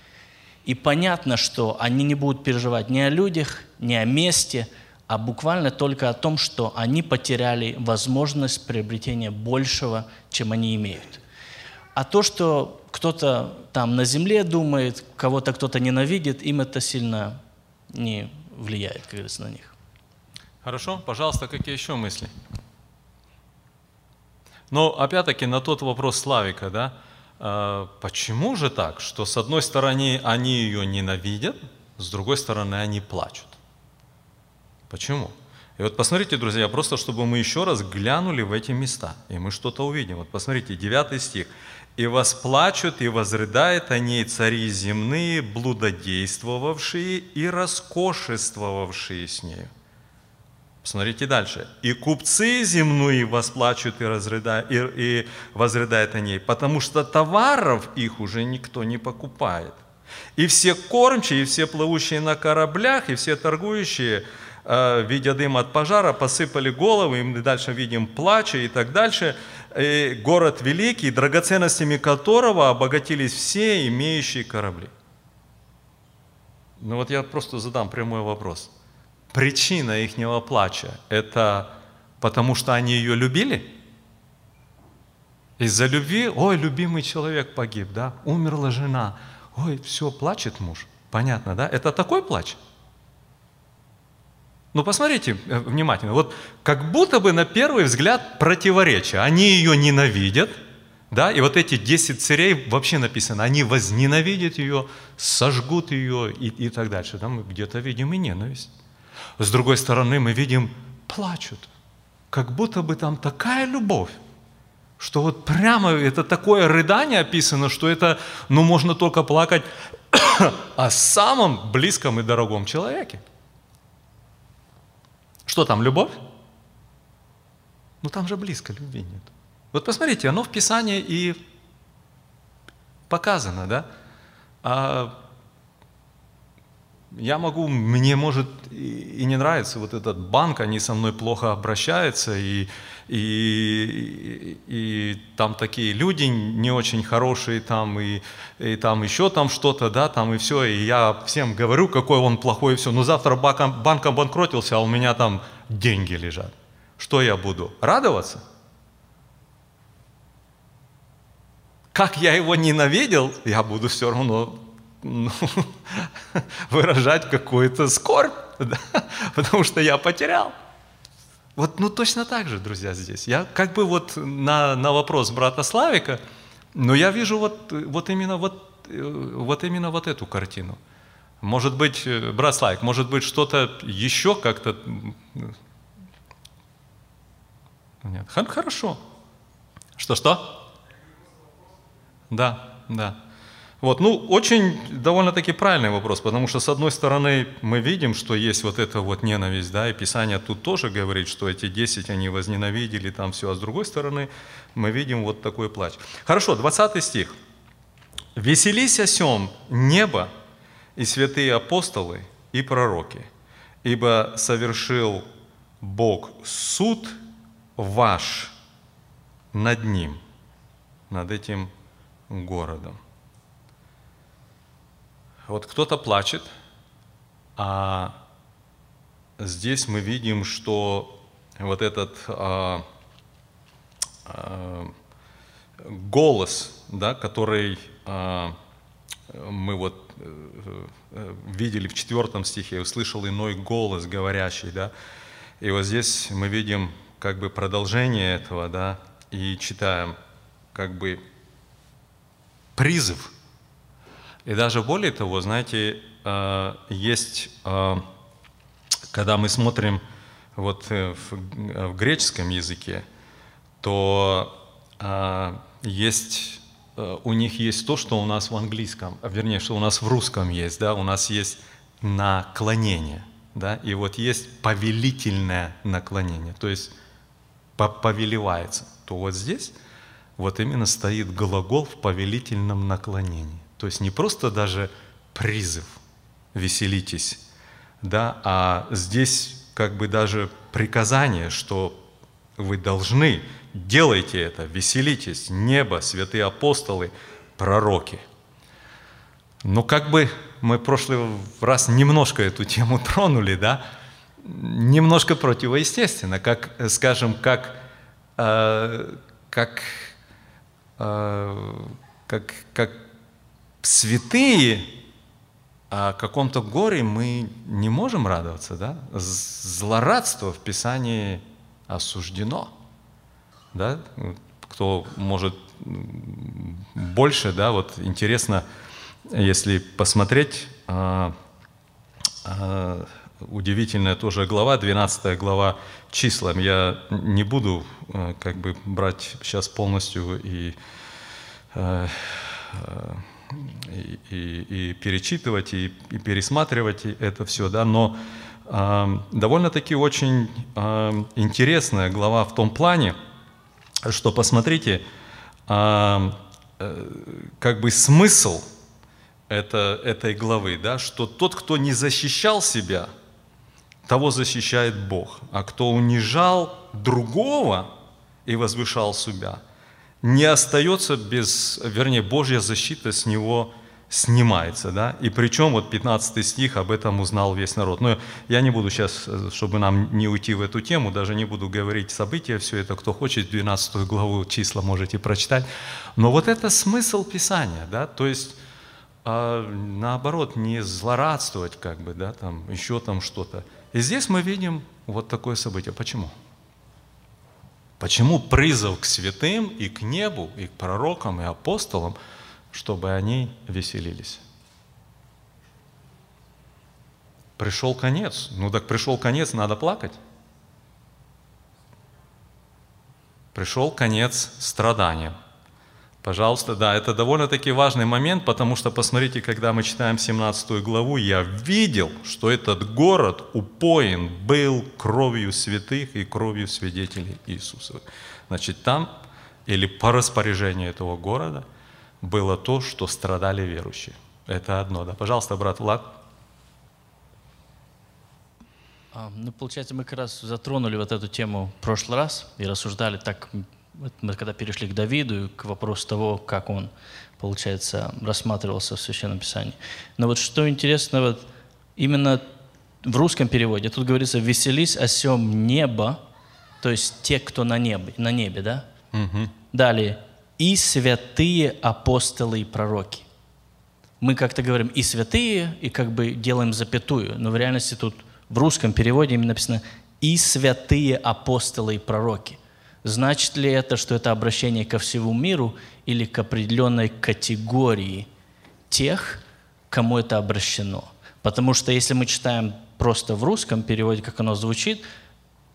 И понятно, что они не будут переживать ни о людях, ни о месте, а буквально только о том, что они потеряли возможность приобретения большего, чем они имеют. А то, что кто-то там на земле думает, кого-то кто-то ненавидит, им это сильно не влияет, как говорится, на них. Хорошо, пожалуйста, какие еще мысли? Но опять-таки на тот вопрос Славика, да, почему же так, что с одной стороны они ее ненавидят, с другой стороны они плачут? Почему? И вот посмотрите, друзья, просто чтобы мы еще раз глянули в эти места, и мы что-то увидим. Вот посмотрите, 9 стих. «И восплачут, и возрыдают о ней цари земные, блудодействовавшие и роскошествовавшие с нею». Смотрите дальше. «И купцы земные восплачут и, разрыдают, и, и возрыдают о ней, потому что товаров их уже никто не покупает. И все кормчие, и все плывущие на кораблях, и все торгующие, э, видя дым от пожара, посыпали головы, и мы дальше видим плача и так дальше. И город великий, драгоценностями которого обогатились все имеющие корабли». Ну вот я просто задам прямой вопрос – причина ихнего плача – это Потому что они ее любили? Из-за любви, ой, любимый человек погиб, да, умерла жена, ой, все, плачет муж. Понятно, да? Это такой плач? Ну, посмотрите э, внимательно. Вот как будто бы на первый взгляд противоречие. Они ее ненавидят, да, и вот эти 10 царей вообще написано, они возненавидят ее, сожгут ее и, и так дальше. Да, мы где-то видим и ненависть. С другой стороны, мы видим, плачут. Как будто бы там такая любовь, что вот прямо это такое рыдание описано, что это, ну, можно только плакать о самом близком и дорогом человеке. Что там, любовь? Ну там же близко любви нет. Вот посмотрите, оно в Писании и показано, да? А я могу, мне может и не нравится вот этот банк, они со мной плохо обращаются, и, и, и, там такие люди не очень хорошие, там и, и там еще там что-то, да, там и все, и я всем говорю, какой он плохой, и все, но завтра банк, банк обанкротился, а у меня там деньги лежат. Что я буду? Радоваться? Как я его ненавидел, я буду все равно ну, выражать какую-то скорбь, да? потому что я потерял. Вот, ну, точно так же, друзья, здесь. Я как бы вот на, на вопрос брата Славика, но я вижу вот, вот, именно вот, вот именно вот эту картину. Может быть, брат Славик, может быть, что-то еще как-то... Нет, хорошо. Что-что? Да, да. Вот, ну, очень довольно-таки правильный вопрос, потому что, с одной стороны, мы видим, что есть вот эта вот ненависть, да, и Писание тут тоже говорит, что эти десять они возненавидели, там все, а с другой стороны, мы видим вот такой плач. Хорошо, 20 стих. «Веселись о сем небо и святые апостолы и пророки, ибо совершил Бог суд ваш над ним, над этим городом». Вот кто-то плачет, а здесь мы видим, что вот этот а, а, голос, да, который а, мы вот а, видели в четвертом стихе, услышал иной голос говорящий, да, и вот здесь мы видим как бы продолжение этого, да, и читаем как бы призыв – и даже более того, знаете, э, есть, э, когда мы смотрим вот э, в греческом языке, то есть, у них есть то, что у нас в английском, вернее, что у нас в русском есть, да, у нас есть наклонение, да, и вот есть повелительное наклонение, то есть повелевается, то вот здесь вот именно стоит глагол в повелительном наклонении. То есть не просто даже призыв «веселитесь», да, а здесь как бы даже приказание, что вы должны, делайте это, веселитесь, небо, святые апостолы, пророки. Но как бы мы в прошлый раз немножко эту тему тронули, да, немножко противоестественно, как, скажем, как, э, как, э, как, как святые, о каком-то горе мы не можем радоваться, да? Злорадство в Писании осуждено, да? Кто может больше, да, вот интересно, если посмотреть, а, а, удивительная тоже глава, 12 глава числам. Я не буду а, как бы брать сейчас полностью и и, и, перечитывать, и, и пересматривать это все, да, но э, довольно-таки очень э, интересная глава в том плане, что посмотрите, э, э, как бы смысл это, этой главы, да, что тот, кто не защищал себя, того защищает Бог, а кто унижал другого и возвышал себя – не остается без, вернее, Божья защита с него снимается, да, и причем вот 15 стих об этом узнал весь народ. Но я не буду сейчас, чтобы нам не уйти в эту тему, даже не буду говорить события, все это, кто хочет, 12 главу числа можете прочитать. Но вот это смысл Писания, да, то есть а, наоборот, не злорадствовать, как бы, да, там, еще там что-то. И здесь мы видим вот такое событие. Почему? Почему призыв к святым и к небу, и к пророкам, и апостолам, чтобы они веселились? Пришел конец. Ну так пришел конец, надо плакать. Пришел конец страданиям. Пожалуйста, да, это довольно-таки важный момент, потому что, посмотрите, когда мы читаем 17 главу, я видел, что этот город упоен был кровью святых и кровью свидетелей Иисуса. Значит, там, или по распоряжению этого города, было то, что страдали верующие. Это одно, да. Пожалуйста, брат Влад. А, ну, получается, мы как раз затронули вот эту тему в прошлый раз и рассуждали так мы когда перешли к Давиду, к вопросу того, как он, получается, рассматривался в Священном Писании. Но вот что интересно, вот именно в русском переводе, тут говорится «веселись о сем небо», то есть те, кто на небе, на небе да? Угу. Далее, «и святые апостолы и пророки». Мы как-то говорим «и святые», и как бы делаем запятую, но в реальности тут в русском переводе именно написано «и святые апостолы и пророки». Значит ли это, что это обращение ко всему миру или к определенной категории тех, кому это обращено? Потому что если мы читаем просто в русском переводе, как оно звучит,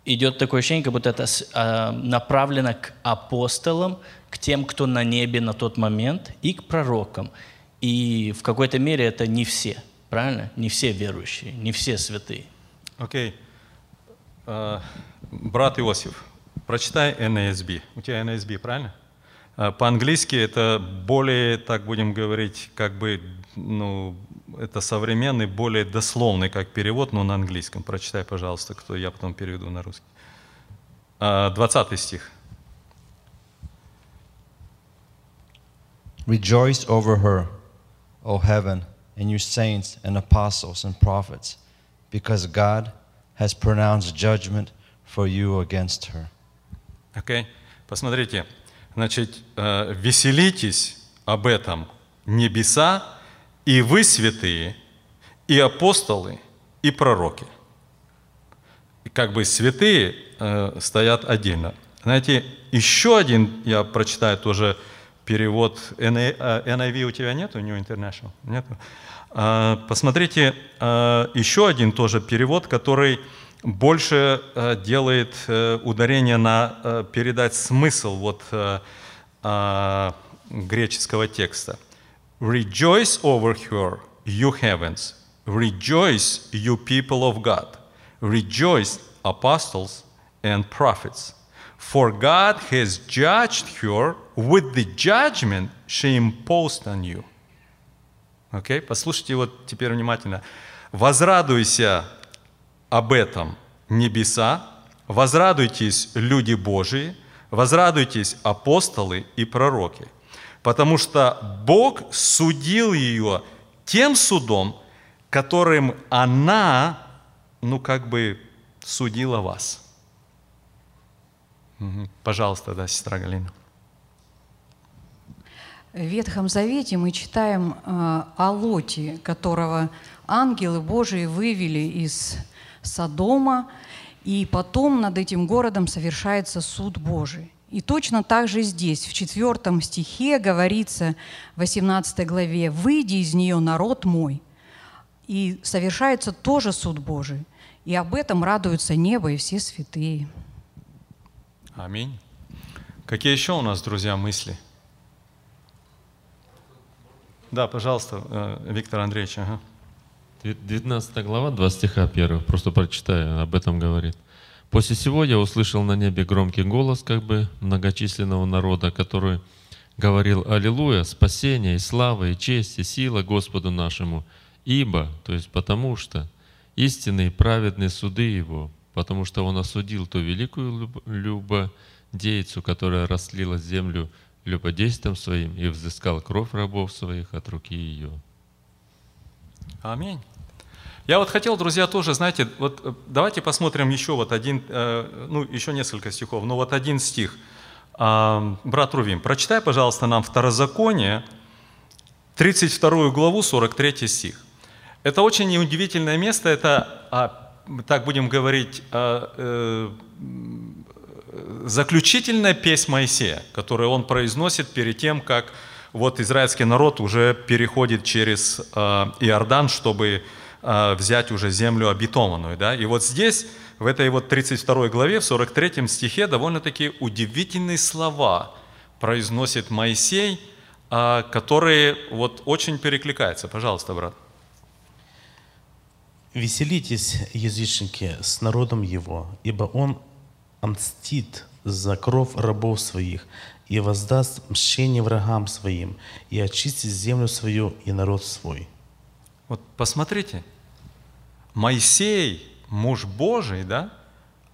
идет такое ощущение, как будто это а, направлено к апостолам, к тем, кто на небе на тот момент, и к пророкам. И в какой-то мере это не все, правильно? Не все верующие, не все святые. Окей. Okay. Uh, брат Иосиф, Прочитай NASB. У тебя NASB, правильно? А, по-английски это более, так будем говорить, как бы, ну, это современный, более дословный как перевод, но на английском. Прочитай, пожалуйста, кто я потом переведу на русский. 20 а, стих. Rejoice over her, O heaven, and you saints and apostles and prophets, because God has pronounced judgment for you against her. Окей? Okay? Посмотрите, значит, э, веселитесь об этом небеса, и вы святые, и апостолы, и пророки. И как бы святые э, стоят отдельно. Знаете, еще один, я прочитаю тоже перевод, NIV у тебя нету, New International? Нету? Э, посмотрите, э, еще один тоже перевод, который больше э, делает э, ударение на э, передать смысл вот греческого текста. Rejoice over her, you heavens. Rejoice, you people of God. Rejoice, apostles and prophets. For God has judged her with the judgment she imposed on you. Окей? Okay? Послушайте вот теперь внимательно. Возрадуйся, об этом небеса, возрадуйтесь, люди Божии, возрадуйтесь, апостолы и пророки, потому что Бог судил ее тем судом, которым она, ну как бы, судила вас. Пожалуйста, да, сестра Галина. В Ветхом Завете мы читаем э, о Лоте, которого ангелы Божии вывели из Содома, и потом над этим городом совершается суд Божий. И точно так же здесь, в четвертом стихе говорится, в 18 главе, «Выйди из нее, народ мой». И совершается тоже суд Божий. И об этом радуются небо и все святые. Аминь. Какие еще у нас, друзья, мысли? Да, пожалуйста, э, Виктор Андреевич. Ага. 19 глава, 2 стиха 1, просто прочитаю, об этом говорит. «После всего я услышал на небе громкий голос как бы многочисленного народа, который говорил «Аллилуйя! Спасение и слава, и честь, и сила Господу нашему! Ибо, то есть потому что, истинные праведные суды Его, потому что Он осудил ту великую любодейцу, которая растлила землю любодействием своим и взыскал кровь рабов своих от руки ее. Аминь. Я вот хотел, друзья, тоже, знаете, вот э, давайте посмотрим еще вот один, э, ну, еще несколько стихов, но вот один стих. А, Брат Рувим, прочитай, пожалуйста, нам Второзаконие, 32 главу, 43 стих. Это очень удивительное место, это, а, так будем говорить, а, э, заключительная песнь Моисея, которую он произносит перед тем, как вот израильский народ уже переходит через Иордан, чтобы взять уже землю обетованную. Да? И вот здесь, в этой вот 32 главе, в 43 стихе, довольно-таки удивительные слова произносит Моисей, э, которые вот очень перекликаются. Пожалуйста, брат. Веселитесь, язычники, с народом его, ибо он отмстит за кровь рабов своих и воздаст мщение врагам своим, и очистит землю свою и народ свой. Вот посмотрите, Моисей, муж Божий, да,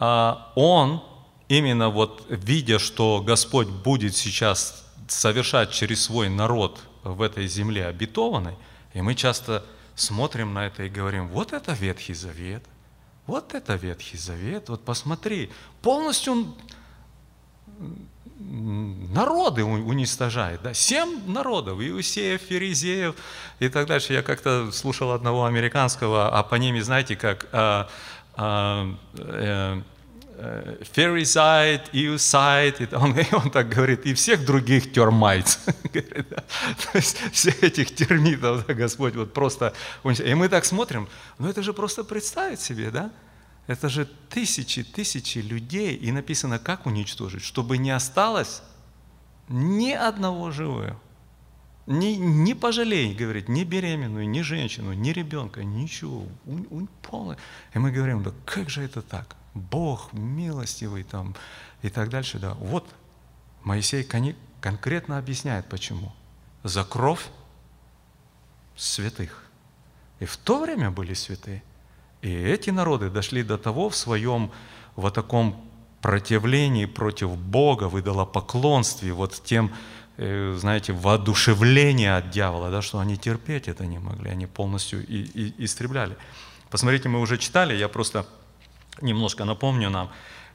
а он именно вот видя, что Господь будет сейчас совершать через свой народ в этой земле обетованной, и мы часто смотрим на это и говорим, вот это Ветхий Завет, вот это Ветхий Завет, вот посмотри, полностью народы уничтожает, да, семь народов, Иусеев, Ферезеев и так дальше. Я как-то слушал одного американского, а по ними, знаете, как а, а, э, э, Феризайт, Иусайт, он, он так говорит, и всех других термайт. То есть всех этих термитов, да, Господь вот просто... И мы так смотрим, ну это же просто представить себе, да? Это же тысячи, тысячи людей, и написано, как уничтожить, чтобы не осталось ни одного живого. Не, не пожалей, говорит, ни беременную, ни женщину, ни ребенка, ничего. Он, он полный. И мы говорим, да как же это так? Бог милостивый там и так дальше. Да. Вот Моисей конкретно объясняет, почему. За кровь святых. И в то время были святые. И эти народы дошли до того в своем вот таком противлении против Бога, в идолопоклонстве, вот тем, э, знаете, воодушевление от дьявола, да, что они терпеть это не могли, они полностью и, и, истребляли. Посмотрите, мы уже читали, я просто немножко напомню нам,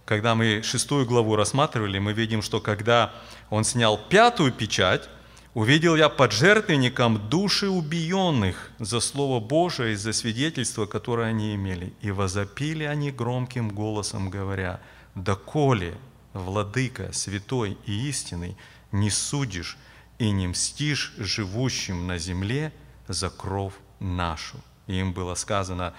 когда мы шестую главу рассматривали, мы видим, что когда он снял пятую печать, Увидел я под жертвенником души убиенных за Слово Божие и за свидетельство, которое они имели. И возопили они громким голосом, говоря, «Доколе, Владыка, святой и истинный, не судишь и не мстишь живущим на земле за кровь нашу». И им было сказано,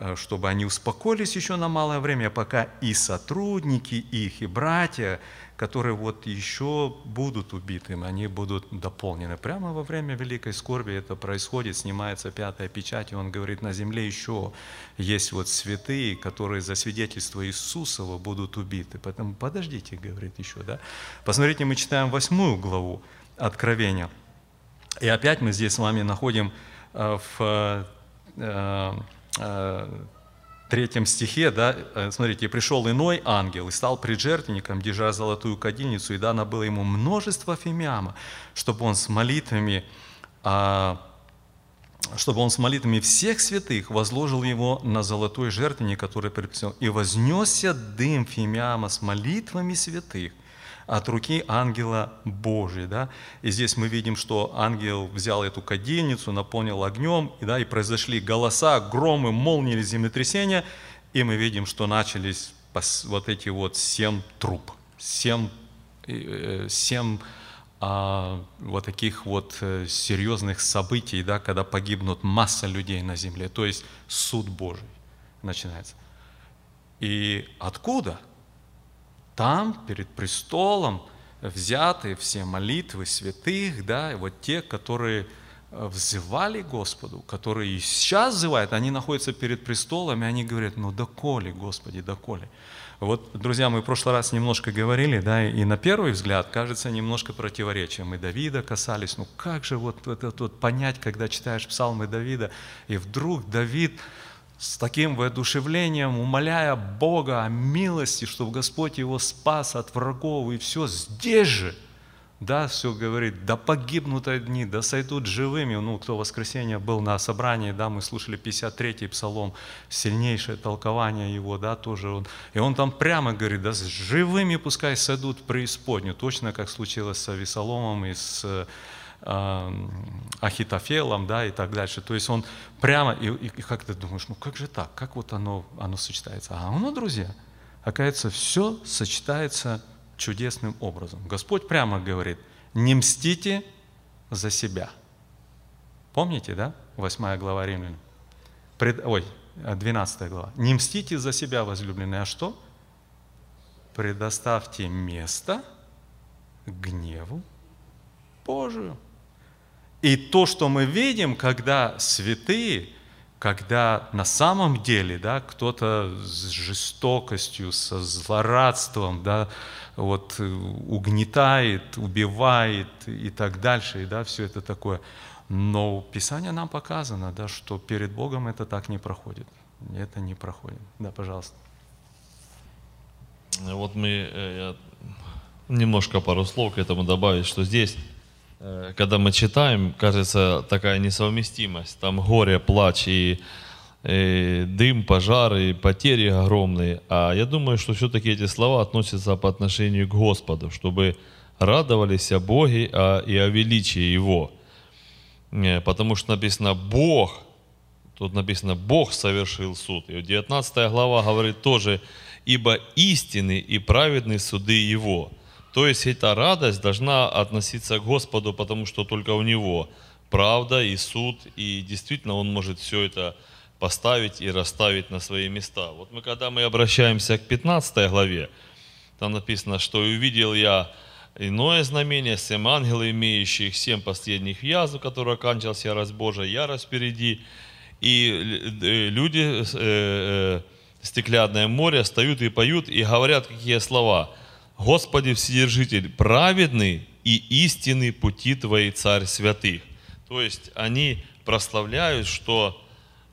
Э, чтобы они успокоились еще на малое время, пока и сотрудники их, и братья, которые вот еще будут убиты, они будут дополнены. Прямо во время великой скорби это происходит, снимается пятая печать, и он говорит, на земле еще есть вот святые, которые за свидетельство Иисусова будут убиты. Поэтому подождите, говорит еще, да. Посмотрите, мы читаем восьмую главу Откровения. И опять мы здесь с вами находим э, в э, Э, третьем стихе, да, э, смотрите, «пришел иной ангел и стал преджертвенником, держа золотую кадильницу, и дано было ему множество фимиама, чтобы он с молитвами, а, чтобы он с молитвами всех святых возложил его на золотой жертвенник, который предписал, и вознесся дым фимиама с молитвами святых, от руки ангела Божия. Да? И здесь мы видим, что ангел взял эту кадильницу, наполнил огнем, и, да, и произошли голоса, громы, молнии, землетрясения, и мы видим, что начались вот эти вот семь труп, семь, э, семь а, вот таких вот э, серьезных событий, да, когда погибнут масса людей на земле, то есть суд Божий начинается. И откуда? Там, перед престолом, взяты все молитвы святых, да, и вот те, которые э, взывали Господу, которые и сейчас взывают, они находятся перед престолом, и они говорят, ну доколе, Господи, доколе. Вот, друзья, мы в прошлый раз немножко говорили, да, и на первый взгляд кажется немножко противоречием. Мы Давида касались, ну как же вот это вот понять, когда читаешь псалмы Давида, и вдруг Давид, с таким воодушевлением, умоляя Бога о милости, чтобы Господь его спас от врагов, и все здесь же, да, все говорит, да погибнут одни, да сойдут живыми. Ну, кто в воскресенье был на собрании, да, мы слушали 53-й псалом, сильнейшее толкование его, да, тоже он. И он там прямо говорит, да, с живыми пускай сойдут в преисподнюю, точно как случилось с Авесоломом и с э, Ахитофелом, да, и так дальше. То есть он прямо, и, и, и как ты думаешь, ну как же так, как вот оно, оно сочетается? А оно, друзья, оказывается, все сочетается чудесным образом. Господь прямо говорит, не мстите за себя. Помните, да? 8 глава Римлян. Пред, ой, 12 глава. Не мстите за себя, возлюбленные, а что? Предоставьте место гневу Божию. И то, что мы видим, когда святые когда на самом деле да, кто-то с жестокостью, со злорадством да, вот, э, угнетает, убивает и так дальше, и да, все это такое. Но Писание нам показано, да, что перед Богом это так не проходит. Это не проходит. Да, пожалуйста. Вот мы, э, я немножко пару слов к этому добавить, что здесь когда мы читаем, кажется такая несовместимость. Там горе, плач и, и дым, пожары, и потери огромные. А я думаю, что все-таки эти слова относятся по отношению к Господу, чтобы радовались о Боге а, и о величии Его. Э, потому что написано «Бог», тут написано «Бог совершил суд». И 19 глава говорит тоже «Ибо истины и праведны суды Его». То есть эта радость должна относиться к Господу, потому что только у Него правда и суд, и действительно Он может все это поставить и расставить на свои места. Вот мы, когда мы обращаемся к 15 главе, там написано, что «увидел я иное знамение, семь ангелов, имеющих семь последних язву, которая оканчивалась ярость Божия, ярость впереди, и э, люди, э, э, стеклянное море, встают и поют, и говорят какие слова – Господи Вседержитель, праведный и истинный пути Твои, Царь святых. То есть они прославляют, что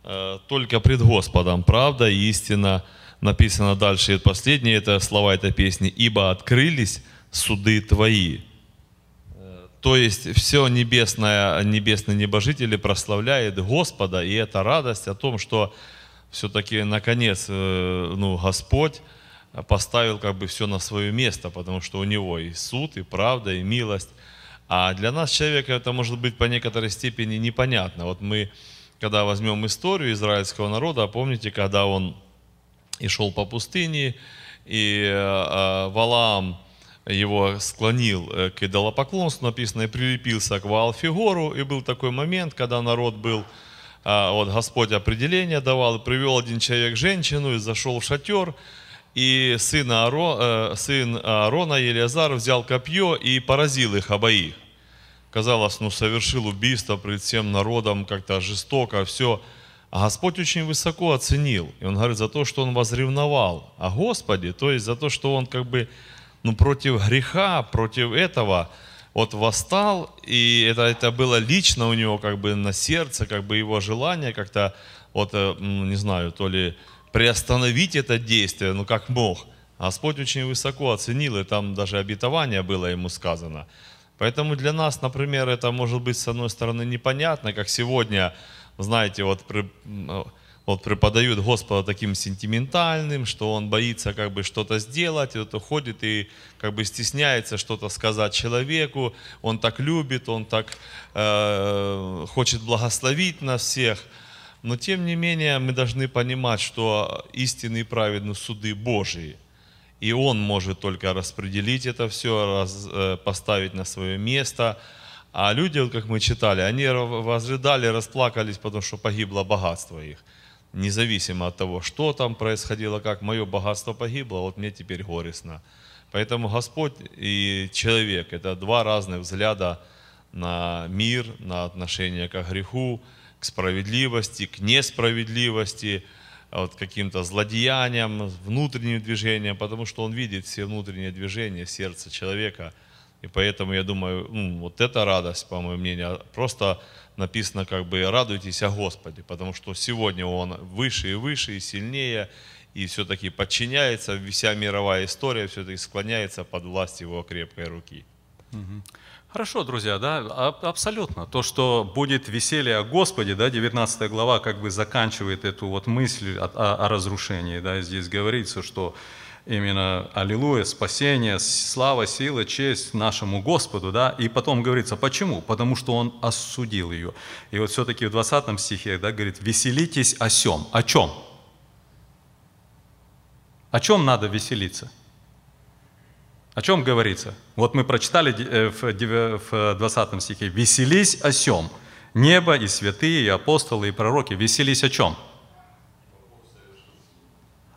э, только пред Господом правда и истина написано дальше. И последние это слова этой песни. «Ибо открылись суды Твои». Э, то есть все небесное, небесные небожители прославляют Господа, и это радость о том, что все-таки наконец э, ну, Господь поставил как бы все на свое место, потому что у него и суд, и правда, и милость. А для нас, человека, это может быть по некоторой степени непонятно. Вот мы, когда возьмем историю израильского народа, помните, когда он и шел по пустыне, и э, э, Валаам его склонил э, к идолопоклонству, написано, и прилепился к Ваалфигору, и был такой момент, когда народ был, вот Господь определение давал, привел один человек женщину и зашел в шатер, и сын, Ааро, э, сын Аарона, Елиазар, взял копье и поразил их обоих. Казалось, ну, совершил убийство пред всем народом, как-то жестоко, все. А Господь очень высоко оценил. И Он говорит, за то, что Он возревновал о Господе, то есть за то, что Он как бы ну, против греха, против этого, вот восстал, и это, это было лично у него как бы на сердце, как бы его желание как-то, вот, э, не знаю, то ли приостановить это действие, ну как мог. Господь очень высоко оценил, и там даже обетование было ему сказано. Поэтому для нас, например, это может быть с одной стороны непонятно, как сегодня, знаете, вот, при, вот преподают Господа таким сентиментальным, что он боится как бы что-то сделать, и вот уходит и как бы стесняется что-то сказать человеку, он так любит, он так э, хочет благословить нас всех – но тем не менее мы должны понимать, что истинные и праведны суды Божии. И Он может только распределить это все, раз, э, поставить на свое место. А люди, вот как мы читали, они возрыдали, расплакались, потому что погибло богатство их. Независимо от того, что там происходило, как мое богатство погибло, вот мне теперь горестно. Поэтому Господь и человек – это два разных взгляда на мир, на отношение к греху, к справедливости, к несправедливости, а вот каким-то злодеяниям, внутренним движениям, потому что он видит все внутренние движения сердца человека. И поэтому я думаю, ну, вот эта радость, по моему мнению, просто написано как бы «радуйтесь о Господе», потому что сегодня Он выше и выше, и сильнее, и все-таки подчиняется, вся мировая история все-таки склоняется под власть Его крепкой руки. Хорошо, друзья, да, абсолютно. То, что будет веселье о Господе, да, 19 глава как бы заканчивает эту вот мысль о, о- о разрушении, да, здесь говорится, что именно аллилуйя, спасение, слава, сила, честь нашему Господу, да, и потом говорится, почему? Потому что Он осудил ее. И вот все-таки в 20 стихе, да, говорит, веселитесь о сем. О чем? О чем надо веселиться? О чем говорится? Вот мы прочитали э, в девя- в 20 стихе. «Веселись о сем». Небо и святые, и апостолы, и пророки. Веселись о чем?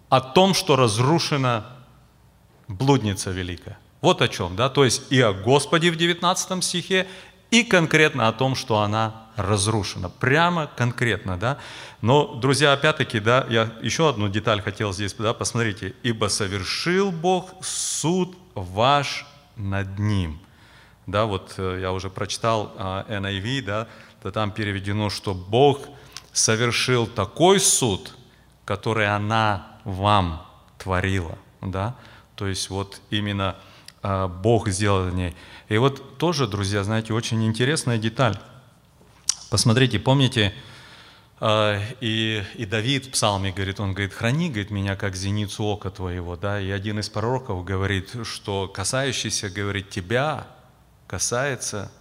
О том, что разрушена блудница великая. Вот о чем, да? То есть и о Господе в 19 стихе, и конкретно о том, что она разрушена. Прямо конкретно, да? Но, друзья, опять-таки, да, я еще одну деталь хотел здесь, да, посмотрите. «Ибо совершил Бог суд ваш над ним». Да, вот э, я уже прочитал а, NIV, да, то там переведено, что Бог совершил такой суд, который она вам творила, да, то есть вот именно а, Бог сделал в ней. И вот тоже, друзья, знаете, очень интересная деталь. Посмотрите, помните, а, и, и Давид в псалме говорит, он говорит, храни, говорит, меня как зеницу ока твоего, да, и один из пророков говорит, что касающийся, говорит, тебя касается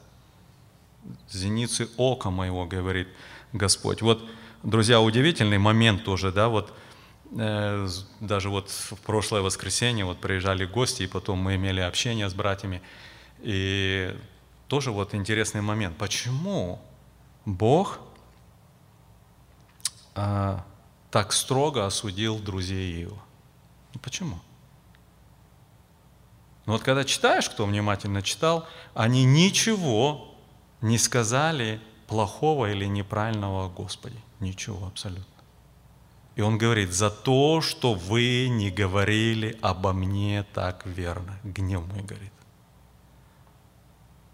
зеницы ока моего, говорит Господь. Вот, друзья, удивительный момент тоже, да, вот даже вот в прошлое воскресенье вот приезжали гости, и потом мы имели общение с братьями, и тоже вот интересный момент. Почему Бог а, так строго осудил друзей Иова? Ну, Почему? Но вот когда читаешь, кто внимательно читал, они ничего не сказали плохого или неправильного о Господе. Ничего абсолютно. И он говорит, за то, что вы не говорили обо мне так верно. Гнев мой говорит.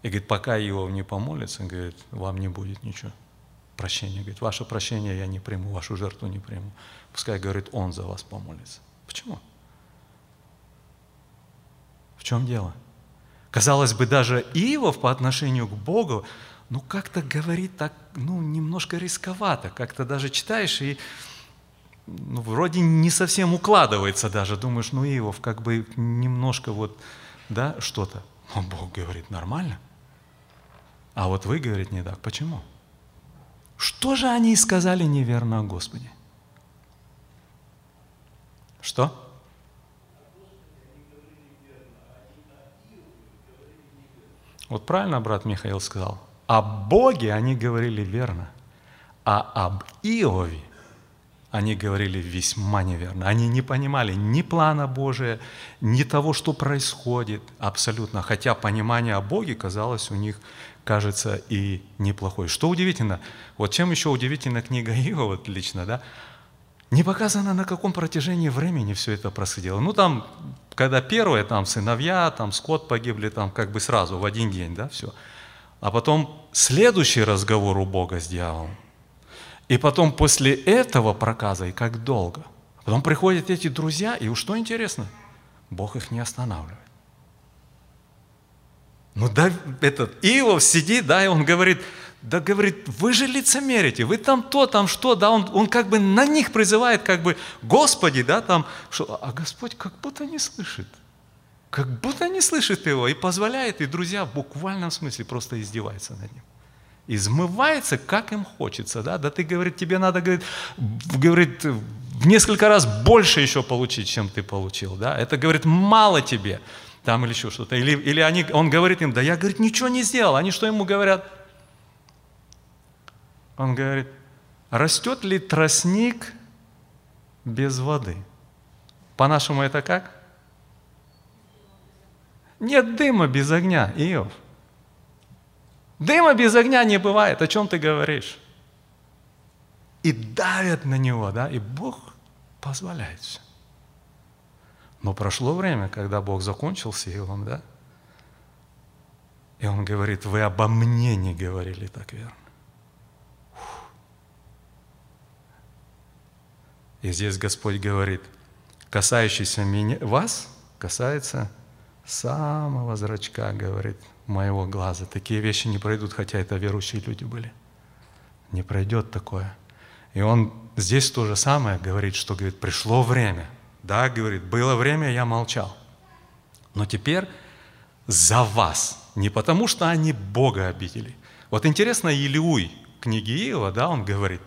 И говорит, пока Иов не помолится, говорит, вам не будет ничего. Прощения. Говорит, ваше прощение я не приму, вашу жертву не приму. Пускай, говорит, он за вас помолится. Почему? В чем дело? Казалось бы, даже Иов по отношению к Богу, ну как-то говорит так, ну немножко рисковато, как-то даже читаешь и ну, вроде не совсем укладывается даже, думаешь, ну Иов как бы немножко вот, да, что-то. Но Бог говорит, нормально. А вот вы, говорит, не так. Почему? Что же они сказали неверно о Господе? Что? Вот правильно брат Михаил сказал. О Боге они говорили верно, а об Иове они говорили весьма неверно. Они не понимали ни плана Божия, ни того, что происходит абсолютно. Хотя понимание о Боге казалось у них, кажется, и неплохое. Что удивительно, вот чем еще удивительна книга Иова, вот лично, да, не показано, на каком протяжении времени все это происходило. Ну, там, когда первые, там, сыновья, там, скот погибли, там, как бы сразу, в один день, да, все. А потом следующий разговор у Бога с дьяволом. И потом после этого проказа, и как долго. Потом приходят эти друзья, и уж что интересно, Бог их не останавливает. Ну да, этот Иов сидит, да, и он говорит, да, говорит, вы же лицемерите, вы там то, там что, да, он, он как бы на них призывает, как бы, Господи, да, там, что, а Господь как будто не слышит, как будто не слышит его и позволяет, и друзья в буквальном смысле просто издеваются над ним. Измывается, как им хочется, да, да ты, говорит, тебе надо, говорит, говорит, в несколько раз больше еще получить, чем ты получил, да, это, говорит, мало тебе, там или еще что-то, или, или они, он говорит им, да я, говорит, ничего не сделал, они что ему говорят? Он говорит, растет ли тростник без воды? По-нашему это как? Нет дыма без огня, Иов. Дыма без огня не бывает, о чем ты говоришь? И давят на него, да, и Бог позволяет все. Но прошло время, когда Бог закончил с Иовом, да, и он говорит, вы обо мне не говорили так верно. Фух. И здесь Господь говорит, касающийся меня, вас, касается самого зрачка, говорит, моего глаза. Такие вещи не пройдут, хотя это верующие люди были. Не пройдет такое. И он здесь то же самое говорит, что говорит, пришло время. Да, говорит, было время, я молчал. Но теперь за вас. Не потому, что они Бога обидели. Вот интересно, Илиуй, книги Иова, да, он говорит,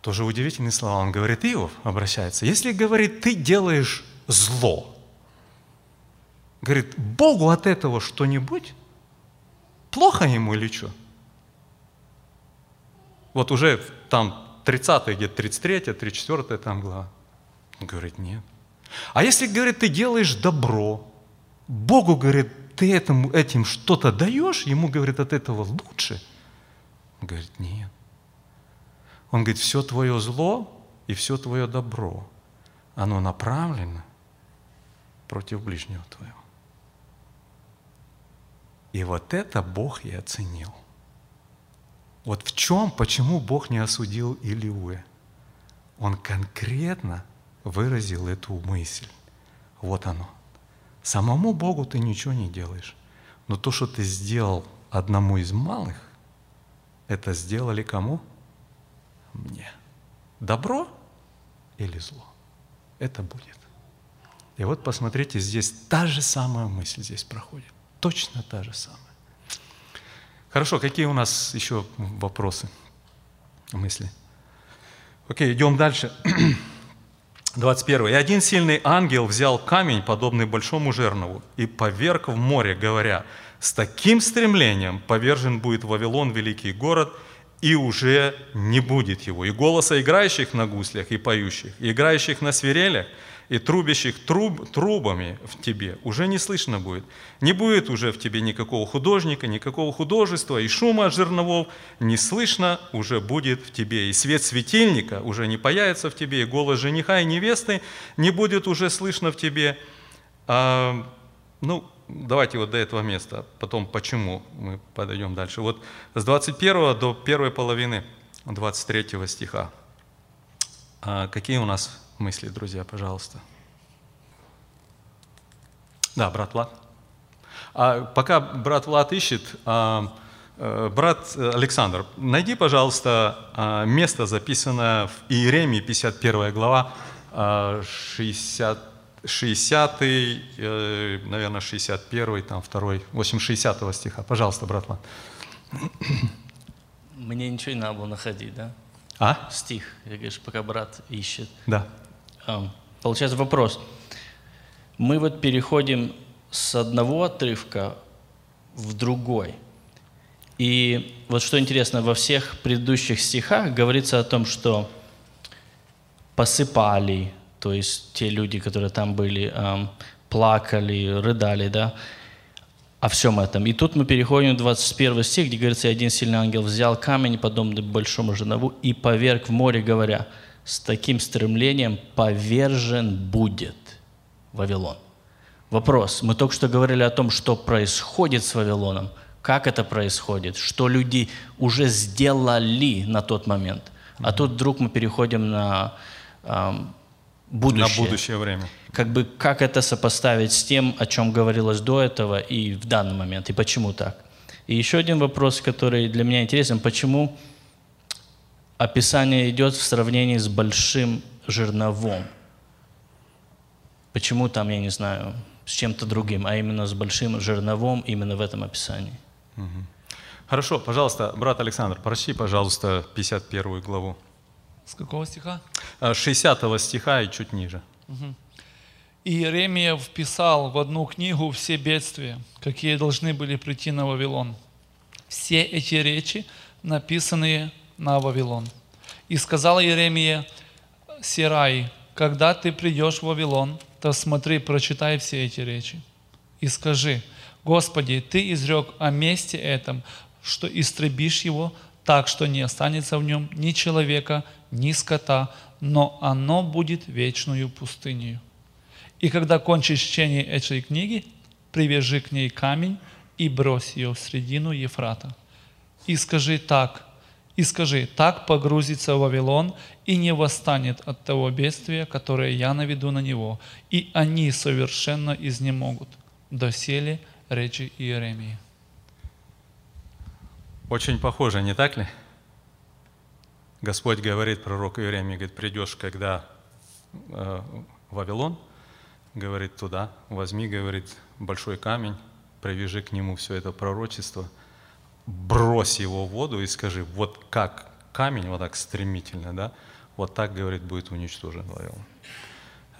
тоже удивительные слова. Он говорит, Иов обращается, если, говорит, ты делаешь зло, говорит, Богу от этого что-нибудь? Плохо ему или что? Вот уже там 30 где-то 33 34 там глава. Говорит, нет. А если, говорит, ты делаешь добро, Богу, говорит, ты этому, этим что-то даешь, ему, говорит, от этого лучше. Говорит, нет. Он говорит, все твое зло и все твое добро, оно направлено против ближнего твоего. И вот это Бог и оценил. Вот в чем, почему Бог не осудил Илиуя? Он конкретно выразил эту мысль. Вот оно. Самому Богу ты ничего не делаешь. Но то, что ты сделал одному из малых, это сделали кому? Мне. Добро или зло? Это будет. И вот посмотрите, здесь та же самая мысль здесь проходит. Точно та же самая. Хорошо, какие у нас еще вопросы, мысли? Окей, идем дальше. 21. «И один сильный ангел взял камень, подобный большому жернову, и поверг в море, говоря, с таким стремлением повержен будет Вавилон, великий город, и уже не будет его. И голоса играющих на гуслях и поющих, и играющих на свирелях, и трубящих труб, трубами в тебе уже не слышно будет. Не будет уже в тебе никакого художника, никакого художества, и шума от жерновов не слышно уже будет в тебе. И свет светильника уже не появится в тебе, и голос жениха и невесты не будет уже слышно в тебе. А, ну, давайте вот до этого места, потом почему мы подойдем дальше. Вот с 21 до первой половины 23 стиха. А какие у нас мысли, друзья, пожалуйста. Да, брат Влад. А пока брат Влад ищет, а, э, брат Александр, найди, пожалуйста, а, место, записанное в Иеремии, 51 глава, 60, 60 наверное, 61, там, 2, 8, 60 стиха. Пожалуйста, брат Влад. Мне ничего не надо было находить, да? А? Стих, я говоришь, пока брат ищет. Да. Получается вопрос. Мы вот переходим с одного отрывка в другой. И вот что интересно, во всех предыдущих стихах говорится о том, что посыпали, то есть те люди, которые там были, плакали, рыдали, да, о всем этом. И тут мы переходим в 21 стих, где говорится, «И один сильный ангел взял камень, подобный большому жернову, и поверг в море, говоря, с таким стремлением повержен будет Вавилон». Вопрос. Мы только что говорили о том, что происходит с Вавилоном, как это происходит, что люди уже сделали на тот момент. А тут вдруг мы переходим на эм, будущее. На будущее время. Как бы как это сопоставить с тем, о чем говорилось до этого и в данный момент, и почему так? И еще один вопрос, который для меня интересен, почему описание идет в сравнении с большим жерновом? Почему там, я не знаю, с чем-то другим, а именно с большим жерновом именно в этом описании? Хорошо, пожалуйста, брат Александр, прочти, пожалуйста, 51 главу. С какого стиха? А, 60 стиха и чуть ниже. И Иеремия вписал в одну книгу все бедствия, какие должны были прийти на Вавилон. Все эти речи, написанные на Вавилон. И сказал Иеремия Сирай, когда ты придешь в Вавилон, то смотри, прочитай все эти речи. И скажи, Господи, Ты изрек о месте этом, что истребишь его так, что не останется в нем ни человека, ни скота, но оно будет вечную пустынью. И когда кончишь чтение этой книги, привяжи к ней камень и брось ее в середину Ефрата. И скажи так, и скажи, так погрузится Вавилон и не восстанет от того бедствия, которое я наведу на него, и они совершенно изнемогут. Досели речи Иеремии. Очень похоже, не так ли? Господь говорит пророку Иеремии, говорит, придешь, когда э, Вавилон, говорит, туда, возьми, говорит, большой камень, привяжи к нему все это пророчество, брось его в воду и скажи, вот как камень, вот так стремительно, да, вот так, говорит, будет уничтожен Вавилон.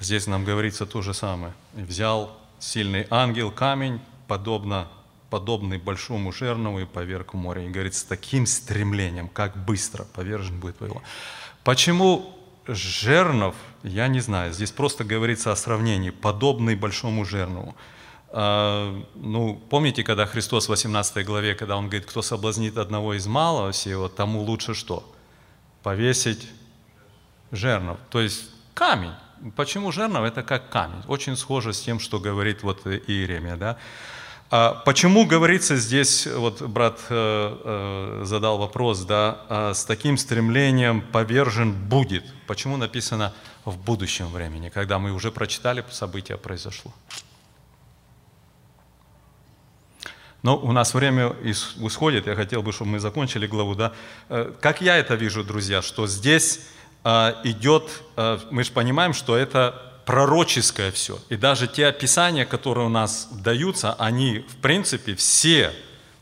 Здесь нам говорится то же самое. Взял сильный ангел камень, подобно, подобный большому жернову и поверг в море. И говорит, с таким стремлением, как быстро повержен будет Вавилон. Почему жернов, я не знаю, здесь просто говорится о сравнении, подобный большому жернову. А, ну, помните, когда Христос в 18 главе, когда Он говорит, кто соблазнит одного из малого сего, тому лучше что? Повесить жернов, то есть камень. Почему жернов? Это как камень. Очень схоже с тем, что говорит вот Иеремия. Да? А почему говорится здесь, вот брат э, э, задал вопрос, да, а с таким стремлением повержен будет? Почему написано в будущем времени, когда мы уже прочитали, событие произошло? Но у нас время исходит, я хотел бы, чтобы мы закончили главу. Да? Э, как я это вижу, друзья, что здесь э, идет, э, мы же понимаем, что это пророческое все. И даже те описания, которые у нас даются, они, в принципе, все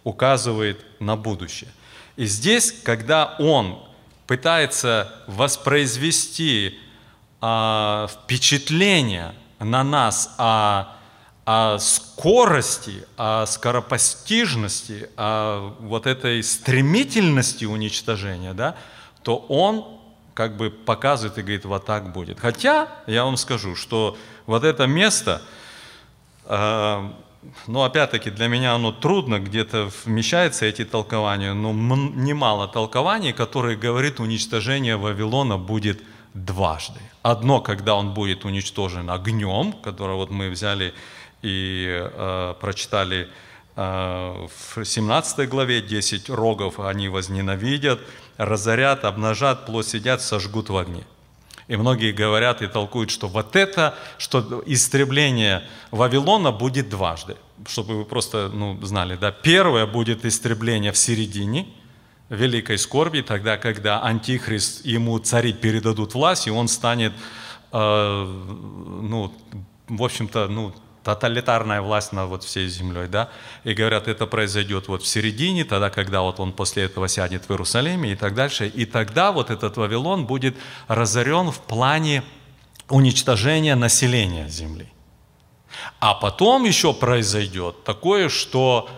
указывают на будущее. И здесь, когда он пытается воспроизвести а, впечатление на нас о о скорости, о скоропостижности, о вот этой стремительности уничтожения, да, то он как бы показывает и говорит, вот так будет. Хотя, я вам скажу, что вот это место, э, ну, опять-таки, для меня оно трудно, где-то вмещается эти толкования, но немало толкований, которые говорят, уничтожение Вавилона будет дважды. Одно, когда он будет уничтожен огнем, которое вот мы взяли и э, прочитали э, в 17 главе 10 рогов они возненавидят, разорят, обнажат, плоть сидят, сожгут в огне. И многие говорят и толкуют, что вот это, что истребление Вавилона будет дважды. Чтобы вы просто ну, знали, да, первое будет истребление в середине, великой скорби, тогда, когда Антихрист, ему цари передадут власть, и он станет, э, ну, в общем-то, ну, тоталитарная власть над вот всей землей, да, и говорят, это произойдет вот в середине, тогда, когда вот он после этого сядет в Иерусалиме и так дальше, и тогда вот этот Вавилон будет разорен в плане уничтожения населения земли. А потом еще произойдет такое, что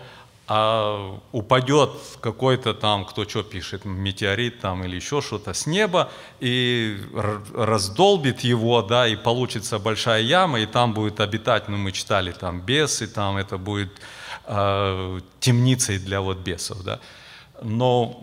а упадет какой-то там, кто что пишет, метеорит там или еще что-то с неба, и раздолбит его, да, и получится большая яма, и там будет обитать, ну мы читали там бесы, там это будет э, темницей для вот бесов, да. Но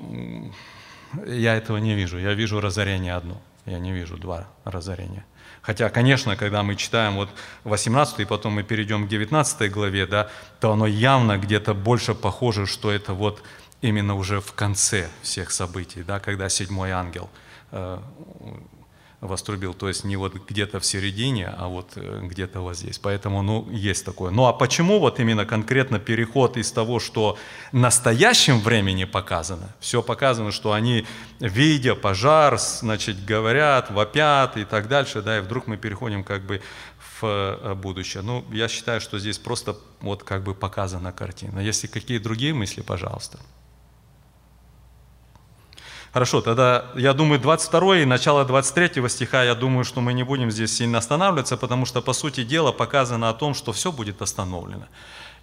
я этого не вижу, я вижу разорение одно, я не вижу два разорения. Хотя, конечно, когда мы читаем вот 18 и потом мы перейдем к 19 главе, да, то оно явно где-то больше похоже, что это вот именно уже в конце всех событий, да, когда седьмой ангел э, вострубил, то есть не вот где-то в середине, а вот э, где-то вот здесь. Поэтому, ну, есть такое. Ну, а почему вот именно конкретно переход из того, что в настоящем времени показано, все показано, что они, видя пожар, значит, говорят, вопят и так дальше, да, и вдруг мы переходим как бы в э, будущее. Ну, я считаю, что здесь просто вот как бы показана картина. Если какие другие мысли, пожалуйста. Хорошо, тогда я думаю 22 и начало 23 стиха, я думаю, что мы не будем здесь сильно останавливаться, потому что по сути дела показано о том, что все будет остановлено.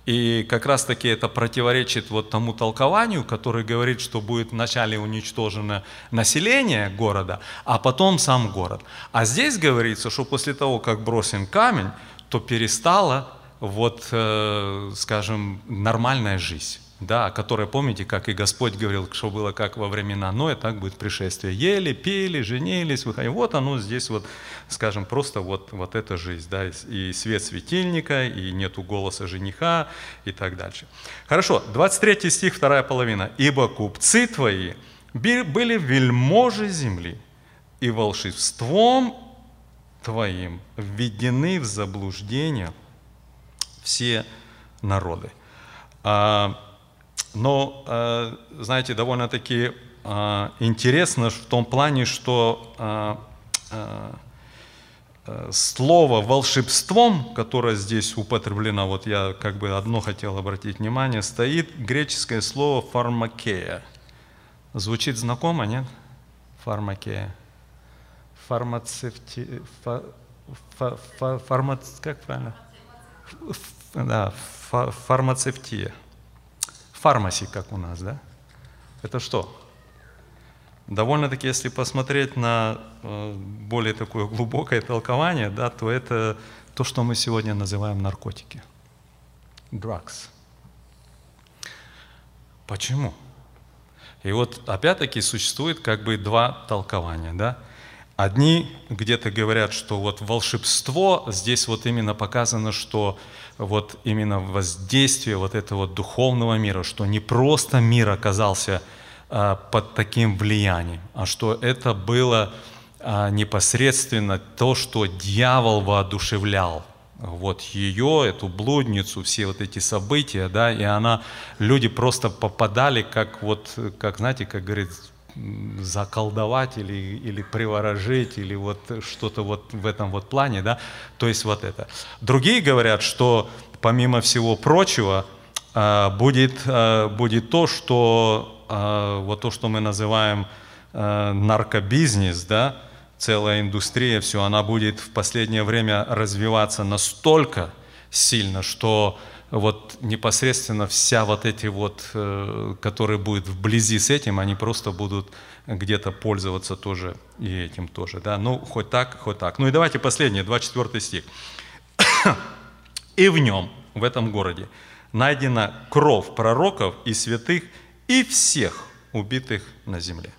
И как раз таки это противоречит вот тому толкованию, который говорит, что будет вначале уничтожено население города, а потом сам город. А здесь говорится, что после того, как бросен камень, то перестала вот, э, скажем, нормальная жизнь да, которое, помните, как и Господь говорил, что было как во времена Ноя, так будет пришествие. Ели, пели, женились, выходили. Вот оно здесь вот, скажем, просто вот, вот эта жизнь, да, и свет светильника, и нету голоса жениха, и так дальше. Хорошо, 23 стих, вторая половина. «Ибо купцы твои были вельможи земли, и волшебством твоим введены в заблуждение все народы». А, Но, э, знаете, довольно-таки э, интересно в том плане, что э, слово волшебством, которое здесь употреблено, вот я как бы одно хотел обратить внимание, стоит греческое слово фармакея. Звучит знакомо, нет? Фармакея. Фармацевти... Фа... Фа... Фа... Фармац... Как правильно? Ф- Да, фа- фармацевтия. Фармаси, как у нас, да? Это что? Довольно-таки, если посмотреть на э, более такое глубокое толкование, да, то это то, что мы сегодня называем наркотики. Drugs. Почему? И вот опять-таки существует как бы два толкования, да? Одни где-то говорят, что вот волшебство, здесь вот именно показано, что вот именно воздействие вот этого духовного мира, что не просто мир оказался а, под таким влиянием, а что это было а, непосредственно то, что дьявол воодушевлял. Вот ее, эту блудницу, все вот эти события, да, и она, люди просто попадали, как вот, как знаете, как говорит, заколдовать или, или приворожить, или вот что-то вот в этом вот плане, да, то есть вот это. Другие говорят, что помимо всего прочего а, будет, а, будет то, что а, вот то, что мы называем наркобизнес, да, целая индустрия, все, она будет в последнее время развиваться настолько сильно, что вот непосредственно вся вот эти вот, э, которые будут вблизи с этим, они просто будут где-то пользоваться тоже и этим тоже, да, ну, хоть так, хоть так. Ну и давайте последний, 24 стих. «И в нем, в этом городе, найдена кровь пророков и святых и всех убитых на земле».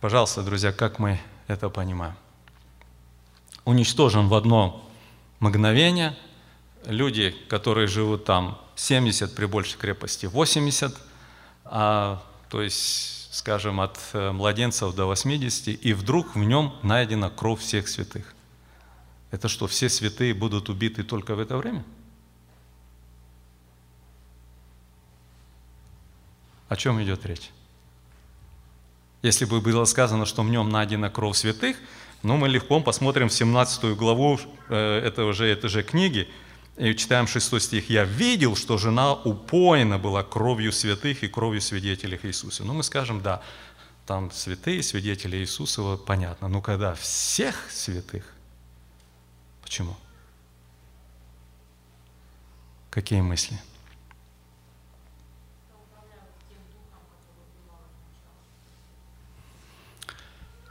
Пожалуйста, друзья, как мы это понимаем? Уничтожен в одно мгновение люди, которые живут там 70, при большей крепости 80, а, то есть, скажем, от э, младенцев до 80, и вдруг в нем найдена кровь всех святых. Это что, все святые будут убиты только в это время? О чем идет речь? Если бы было сказано, что в нем найдена кровь святых, ну, мы легко посмотрим в 17 главу э, этого же, этой же книги, и читаем 6 стих. «Я видел, что жена упоена была кровью святых и кровью свидетелей Иисуса». Ну, мы скажем, да, там святые, свидетели Иисуса, вот понятно. Но когда всех святых, почему? Какие мысли?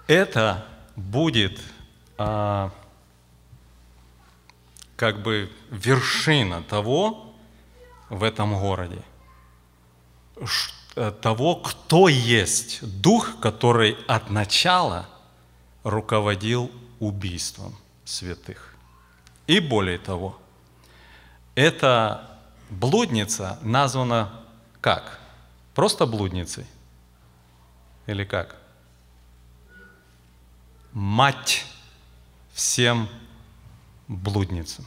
Это будет а, как бы вершина того в этом городе, э, того, кто есть дух, который от начала руководил убийством святых. И более того, эта блудница названа как? Просто блудницей? Или как? Мать всем блудницам.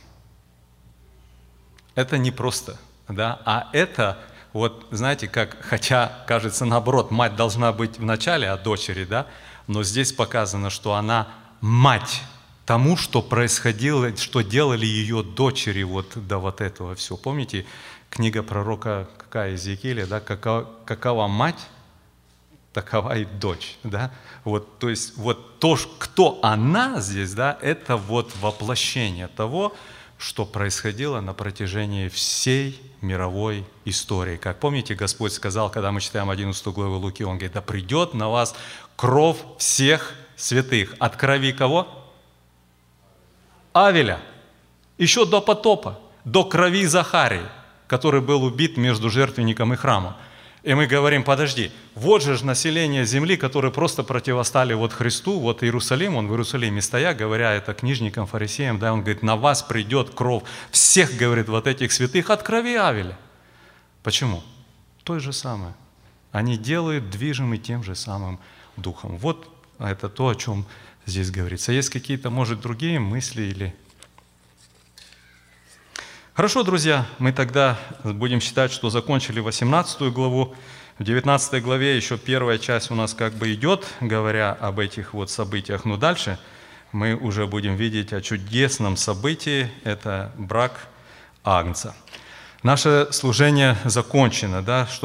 Это не просто, да, а это вот, знаете, как, хотя, кажется, наоборот, мать должна быть в начале от дочери, да, но здесь показано, что она мать тому, что происходило, что делали ее дочери вот до вот этого всего. Помните, книга пророка какая, Иезекииля, да, какова, какова мать, такова и дочь, да? Вот, то есть вот то, кто она здесь, да, это вот воплощение того, что происходило на протяжении всей мировой истории. Как помните, Господь сказал, когда мы читаем 11 главу Луки, Он говорит, да придет на вас кровь всех святых. От крови кого? Авеля. Еще до потопа, до крови Захарии, который был убит между жертвенником и храмом. И мы говорим, подожди, вот же население земли, которые просто противостали вот Христу, вот Иерусалим, он в Иерусалиме стоя, говоря это книжникам, фарисеям, да, он говорит, на вас придет кровь всех, говорит, вот этих святых от крови Авеля. Почему? То же самое. Они делают движимы тем же самым духом. Вот это то, о чем здесь говорится. Есть какие-то, может, другие мысли или... Хорошо, друзья, мы тогда будем считать, что закончили 18 главу. В 19 главе еще первая часть у нас как бы идет, говоря об этих вот событиях, но дальше мы уже будем видеть о чудесном событии, это брак Агнца. Наше служение закончено, да, что